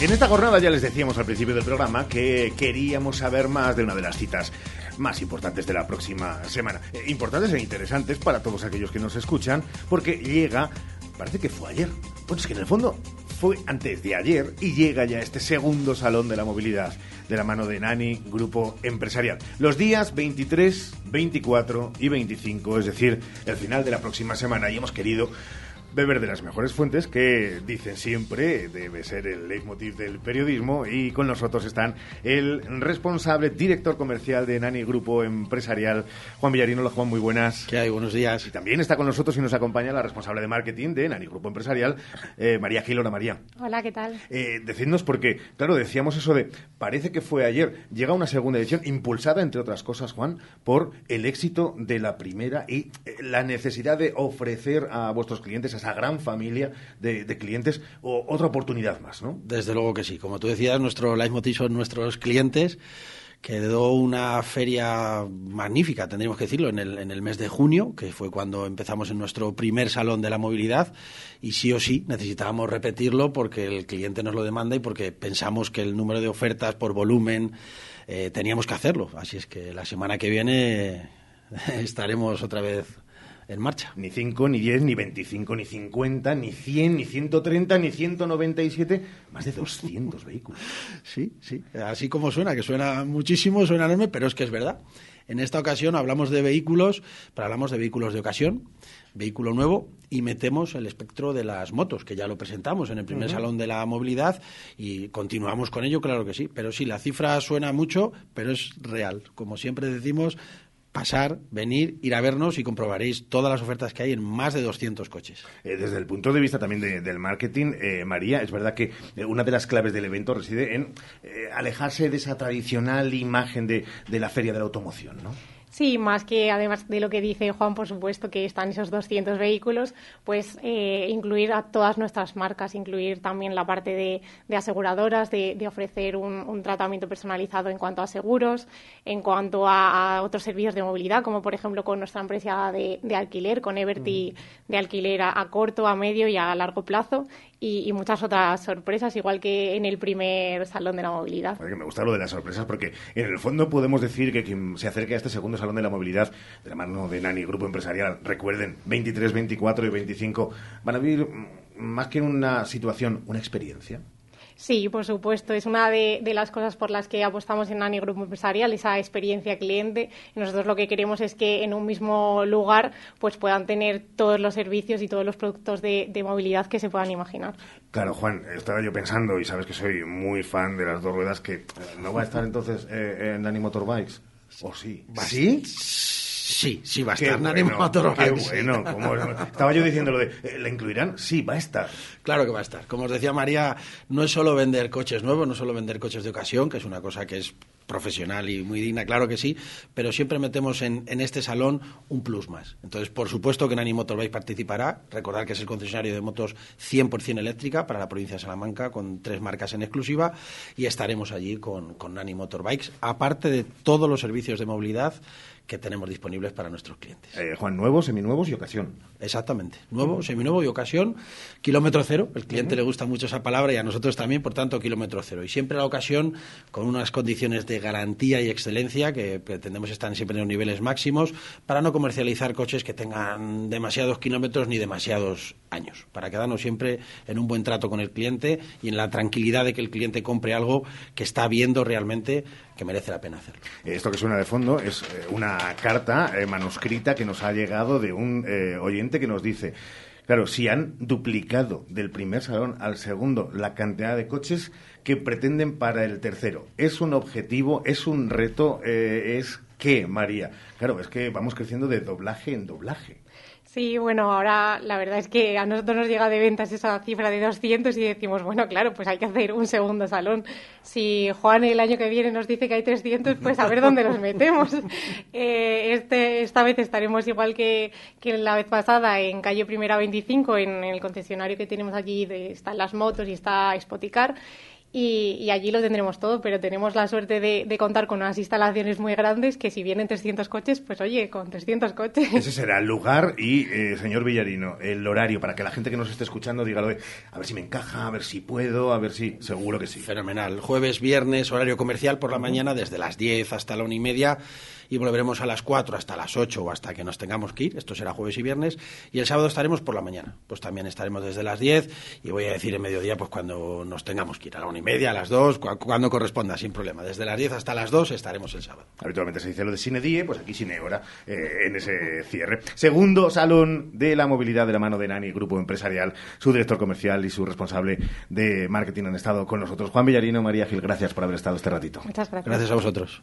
En esta jornada ya les decíamos al principio del programa que queríamos saber más de una de las citas más importantes de la próxima semana. Eh, importantes e interesantes para todos aquellos que nos escuchan, porque llega, parece que fue ayer. Pues es que en el fondo fue antes de ayer y llega ya este segundo salón de la movilidad de la mano de Nani, grupo empresarial. Los días 23, 24 y 25, es decir, el final de la próxima semana y hemos querido beber de las mejores fuentes que dicen siempre debe ser el leitmotiv del periodismo y con nosotros están el responsable director comercial de Nani Grupo Empresarial Juan Villarino. Hola Juan, muy buenas. ¿Qué hay? Buenos días. Y también está con nosotros y nos acompaña la responsable de marketing de Nani Grupo Empresarial, eh, María Gil. Hola María. Hola, ¿qué tal? Eh, decidnos porque, claro, decíamos eso de, parece que fue ayer, llega una segunda edición impulsada, entre otras cosas, Juan, por el éxito de la primera y eh, la necesidad de ofrecer a vuestros clientes esa gran familia de, clientes o otra oportunidad más, ¿no? Desde luego que sí. Como tú decías, nuestro leitmotiv son nuestros clientes quedó una feria magnífica, tendríamos que decirlo, en el, en el mes de junio, que fue cuando empezamos en nuestro primer salón de la movilidad, y sí o sí necesitábamos repetirlo porque el cliente nos lo demanda y porque pensamos que el número de ofertas por volumen eh, teníamos que hacerlo. Así es que la semana que viene *laughs* estaremos otra vez en marcha. Ni 5, ni 10, ni 25, ni 50, ni 100, ni 130, ni 197, más de 200 vehículos. Sí, sí, así como suena, que suena muchísimo, suena enorme, pero es que es verdad. En esta ocasión hablamos de vehículos, pero hablamos de vehículos de ocasión, vehículo nuevo y metemos el espectro de las motos, que ya lo presentamos en el primer salón de la movilidad y continuamos con ello, claro que sí. Pero sí, la cifra suena mucho, pero es real. Como siempre decimos, pasar, venir, ir a vernos y comprobaréis todas las ofertas que hay en más de 200 coches. Eh, desde el punto de vista también del marketing, eh, María, es verdad que eh, una de las claves del evento reside en alejarse de esa tradicional imagen de, de la feria de la automoción, ¿no? Sí, más que además de lo que dice Juan, por supuesto, que están esos 200 vehículos, pues eh, incluir a todas nuestras marcas, incluir también la parte de, aseguradoras, de, ofrecer un, tratamiento personalizado en cuanto a seguros, en cuanto a, otros servicios de movilidad, como por ejemplo con nuestra empresa de, alquiler, con Everty de alquiler a, corto, a medio y a largo plazo, y, muchas otras sorpresas, igual que en el primer Salón de la Movilidad. me gusta lo de las sorpresas porque en el fondo podemos decir que quien se acerque a este segundo Salón de la Movilidad de la mano de Nani, Grupo Empresarial, recuerden, 23, 24 y 25, van a vivir más que una situación, una experiencia. Sí, por supuesto. Es una de, las cosas por las que apostamos en Nani Grupo Empresarial, esa experiencia cliente. nosotros lo que queremos es que en un mismo lugar pues puedan tener todos los servicios y todos los productos de, movilidad que se puedan imaginar. Claro, Juan, estaba yo pensando, y sabes que soy muy fan de las dos ruedas, que eh, no va a estar entonces eh, en Nani Motorbikes. ¿O sí? ¿Sí? Sí, sí va a estar bueno, Qué bueno, estaba yo diciendo lo de, eh, ¿la incluirán? Sí, va a estar. Claro que va a estar. Como os decía María, no es solo vender coches nuevos, no es solo vender coches de ocasión, que es una cosa que es profesional y muy digna, claro que sí, pero siempre metemos en, en este salón un plus más. Entonces, por supuesto que Nani Motorbike participará. Recordar que es el concesionario de motos 100% eléctrica para la provincia de Salamanca, con tres marcas en exclusiva, y estaremos allí con, con Nani Motorbikes, aparte de todos los servicios de movilidad que tenemos disponibles para nuestros clientes. Eh, Juan, nuevos, seminuevos y ocasión. Exactamente. Nuevo, seminuevo y ocasión. Kilómetro cero. El cliente le gusta mucho esa palabra y a nosotros también, por tanto, kilómetro cero. Y siempre la ocasión con unas condiciones de garantía y excelencia que pretendemos estar siempre en los niveles máximos para no comercializar coches que tengan demasiados kilómetros ni demasiados años. Para quedarnos siempre en un buen trato con el cliente y en la tranquilidad de que el cliente compre algo que está viendo realmente que merece la pena hacerlo. Esto que suena de fondo es eh, una carta eh, manuscrita que nos ha llegado de un eh, oyente que nos dice, claro, si han duplicado del primer salón al segundo la cantidad de coches que pretenden para el tercero, ¿es un objetivo, es un reto, es qué, María? Claro, es que vamos creciendo de doblaje en doblaje. Sí, bueno, ahora la verdad es que a nosotros nos llega de ventas esa cifra de 200 y decimos, bueno, claro, pues hay que hacer un segundo salón. Si Juan el año que viene nos dice que hay 300, pues a ver dónde los *laughs* metemos. *laughs* Eh, este, esta vez estaremos igual que, que la vez pasada en calle Primera 25, en el concesionario que tenemos aquí, de, están las motos y está Spoticar. Y, allí lo tendremos todo, pero tenemos la suerte de, contar con unas instalaciones muy grandes que si vienen 300 coches, pues oye, con 300 coches. Ese será el lugar y, eh, señor Villarino, el horario para que la gente que nos esté escuchando diga, a ver si me encaja, a ver si puedo, a ver si... Seguro que sí. Fenomenal. Jueves, viernes, horario comercial por la mañana, desde las 10 hasta la una y media y volveremos a las 4 hasta las 8 o hasta que nos tengamos que ir. Esto será jueves y viernes. Y el sábado estaremos por la mañana. Pues también estaremos desde las 10 y voy a decir en mediodía pues cuando nos tengamos que ir. A la una y media, a las 2, cuando corresponda, sin problema. Desde las 10 hasta las 2 estaremos el sábado. Habitualmente se dice lo de Cine Die, pues aquí Cine Hora eh, en ese cierre. Segundo Salón de la Movilidad de la mano de Nani, Grupo Empresarial, su director comercial y su responsable de marketing han estado con nosotros. Juan Villarino, María Gil, gracias por haber estado este ratito. Muchas gracias. Gracias a vosotros.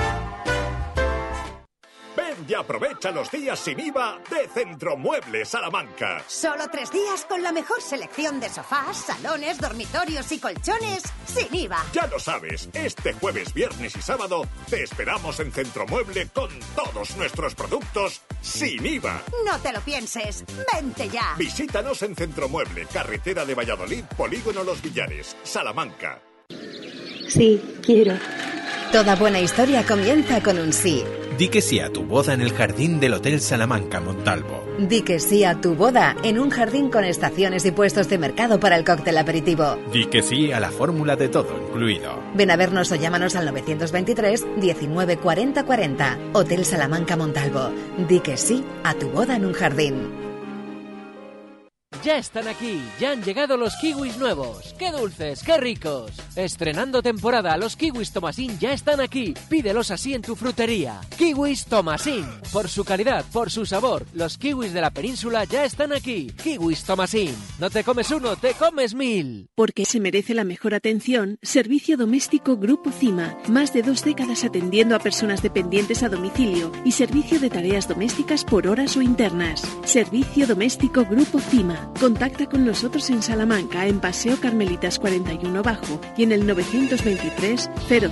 y aprovecha los días sin IVA de Centromueble Salamanca. Solo tres días con la mejor selección de sofás, salones, dormitorios y colchones sin IVA. Ya lo sabes, este jueves, viernes y sábado te esperamos en Centromueble con todos nuestros productos sin IVA. No te lo pienses, vente ya. Visítanos en Centromueble, carretera de Valladolid, Polígono Los Villares, Salamanca. Sí, quiero. Toda buena historia comienza con un sí. Di que sí a tu boda en el jardín del Hotel Salamanca Montalvo. Di que sí a tu boda en un jardín con estaciones y puestos de mercado para el cóctel aperitivo. Di que sí a la fórmula de todo incluido. Ven a vernos o llámanos al 923 19 40 40. Hotel Salamanca Montalvo. Di que sí a tu boda en un jardín. Ya están aquí, ya han llegado los kiwis nuevos. ¡Qué dulces, qué ricos! Estrenando temporada, los kiwis Tomasín ya están aquí. Pídelos así en tu frutería. Kiwis Tomasín. Por su calidad, por su sabor, los kiwis de la península ya están aquí. Kiwis Tomasín. No te comes uno, te comes mil. Porque se merece la mejor atención, Servicio Doméstico Grupo CIMA. Más de dos décadas atendiendo a personas dependientes a domicilio y servicio de tareas domésticas por horas o internas. Servicio Doméstico Grupo CIMA. Contacta con nosotros en Salamanca, en Paseo Carmelitas 41 Bajo en el 923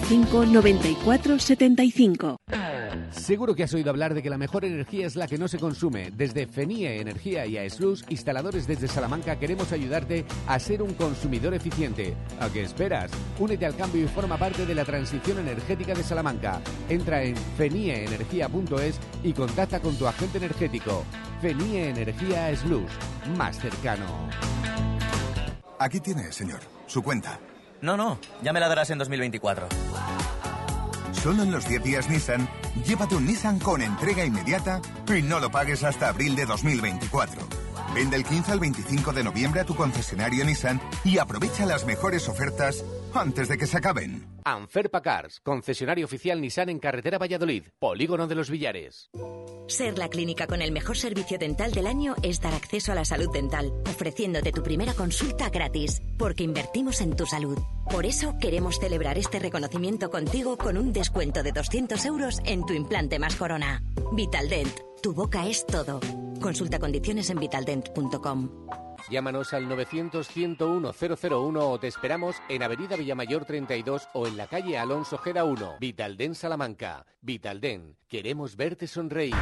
05 94 75. Seguro que has oído hablar de que la mejor energía es la que no se consume. Desde FENIE Energía y AESLUS, instaladores desde Salamanca, queremos ayudarte a ser un consumidor eficiente. ¿A qué esperas? Únete al cambio y forma parte de la transición energética de Salamanca. Entra en fenieenergia.es y contacta con tu agente energético. FENIE Energía AESLUS, más cercano. Aquí tiene, señor, su cuenta. No, no, ya me la darás en 2024. Solo en los 10 días Nissan, llévate un Nissan con entrega inmediata y no lo pagues hasta abril de 2024. Ven del 15 al 25 de noviembre a tu concesionario Nissan y aprovecha las mejores ofertas antes de que se acaben. Anferpa Cars, concesionario oficial Nissan en carretera Valladolid, Polígono de los Villares. Ser la clínica con el mejor servicio dental del año es dar acceso a la salud dental, ofreciéndote tu primera consulta gratis, porque invertimos en tu salud. Por eso queremos celebrar este reconocimiento contigo con un descuento de 200 euros en tu implante más corona. Vitaldent, tu boca es todo. Consulta condiciones en vitaldent.com. Llámanos al 900-101-001 o te esperamos en Avenida Villamayor 32 o en la calle Alonso Gera 1, Vitalden Salamanca. Vitalden, queremos verte sonreír.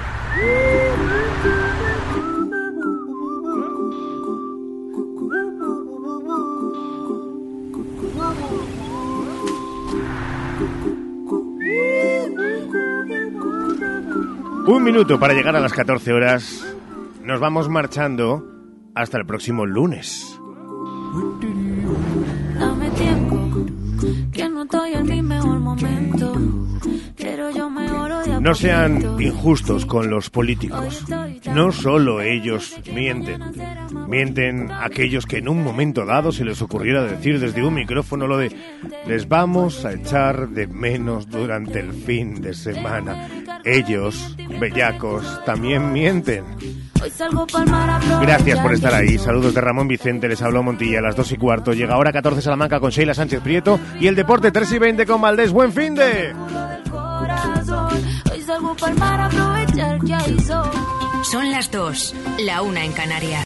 Un minuto para llegar a las 14 horas. Nos vamos marchando hasta el próximo lunes. Dame tiempo, que no estoy en mi mejor momento. Pero yo mejoro de a No sean injustos con los políticos. No solo ellos mienten. Mienten aquellos que en un momento dado se les ocurriera decir desde un micrófono lo de les vamos a echar de menos durante el fin de semana. Ellos, bellacos, también mienten. Gracias por estar ahí. Saludos de Ramón Vicente. Les habló Montilla a las 2 y cuarto. Llega ahora 14 Salamanca con Sheila Sánchez Prieto. Y el deporte 3 y 20 con Valdés. ¡Buen fin de! Son las dos, la una en Canarias.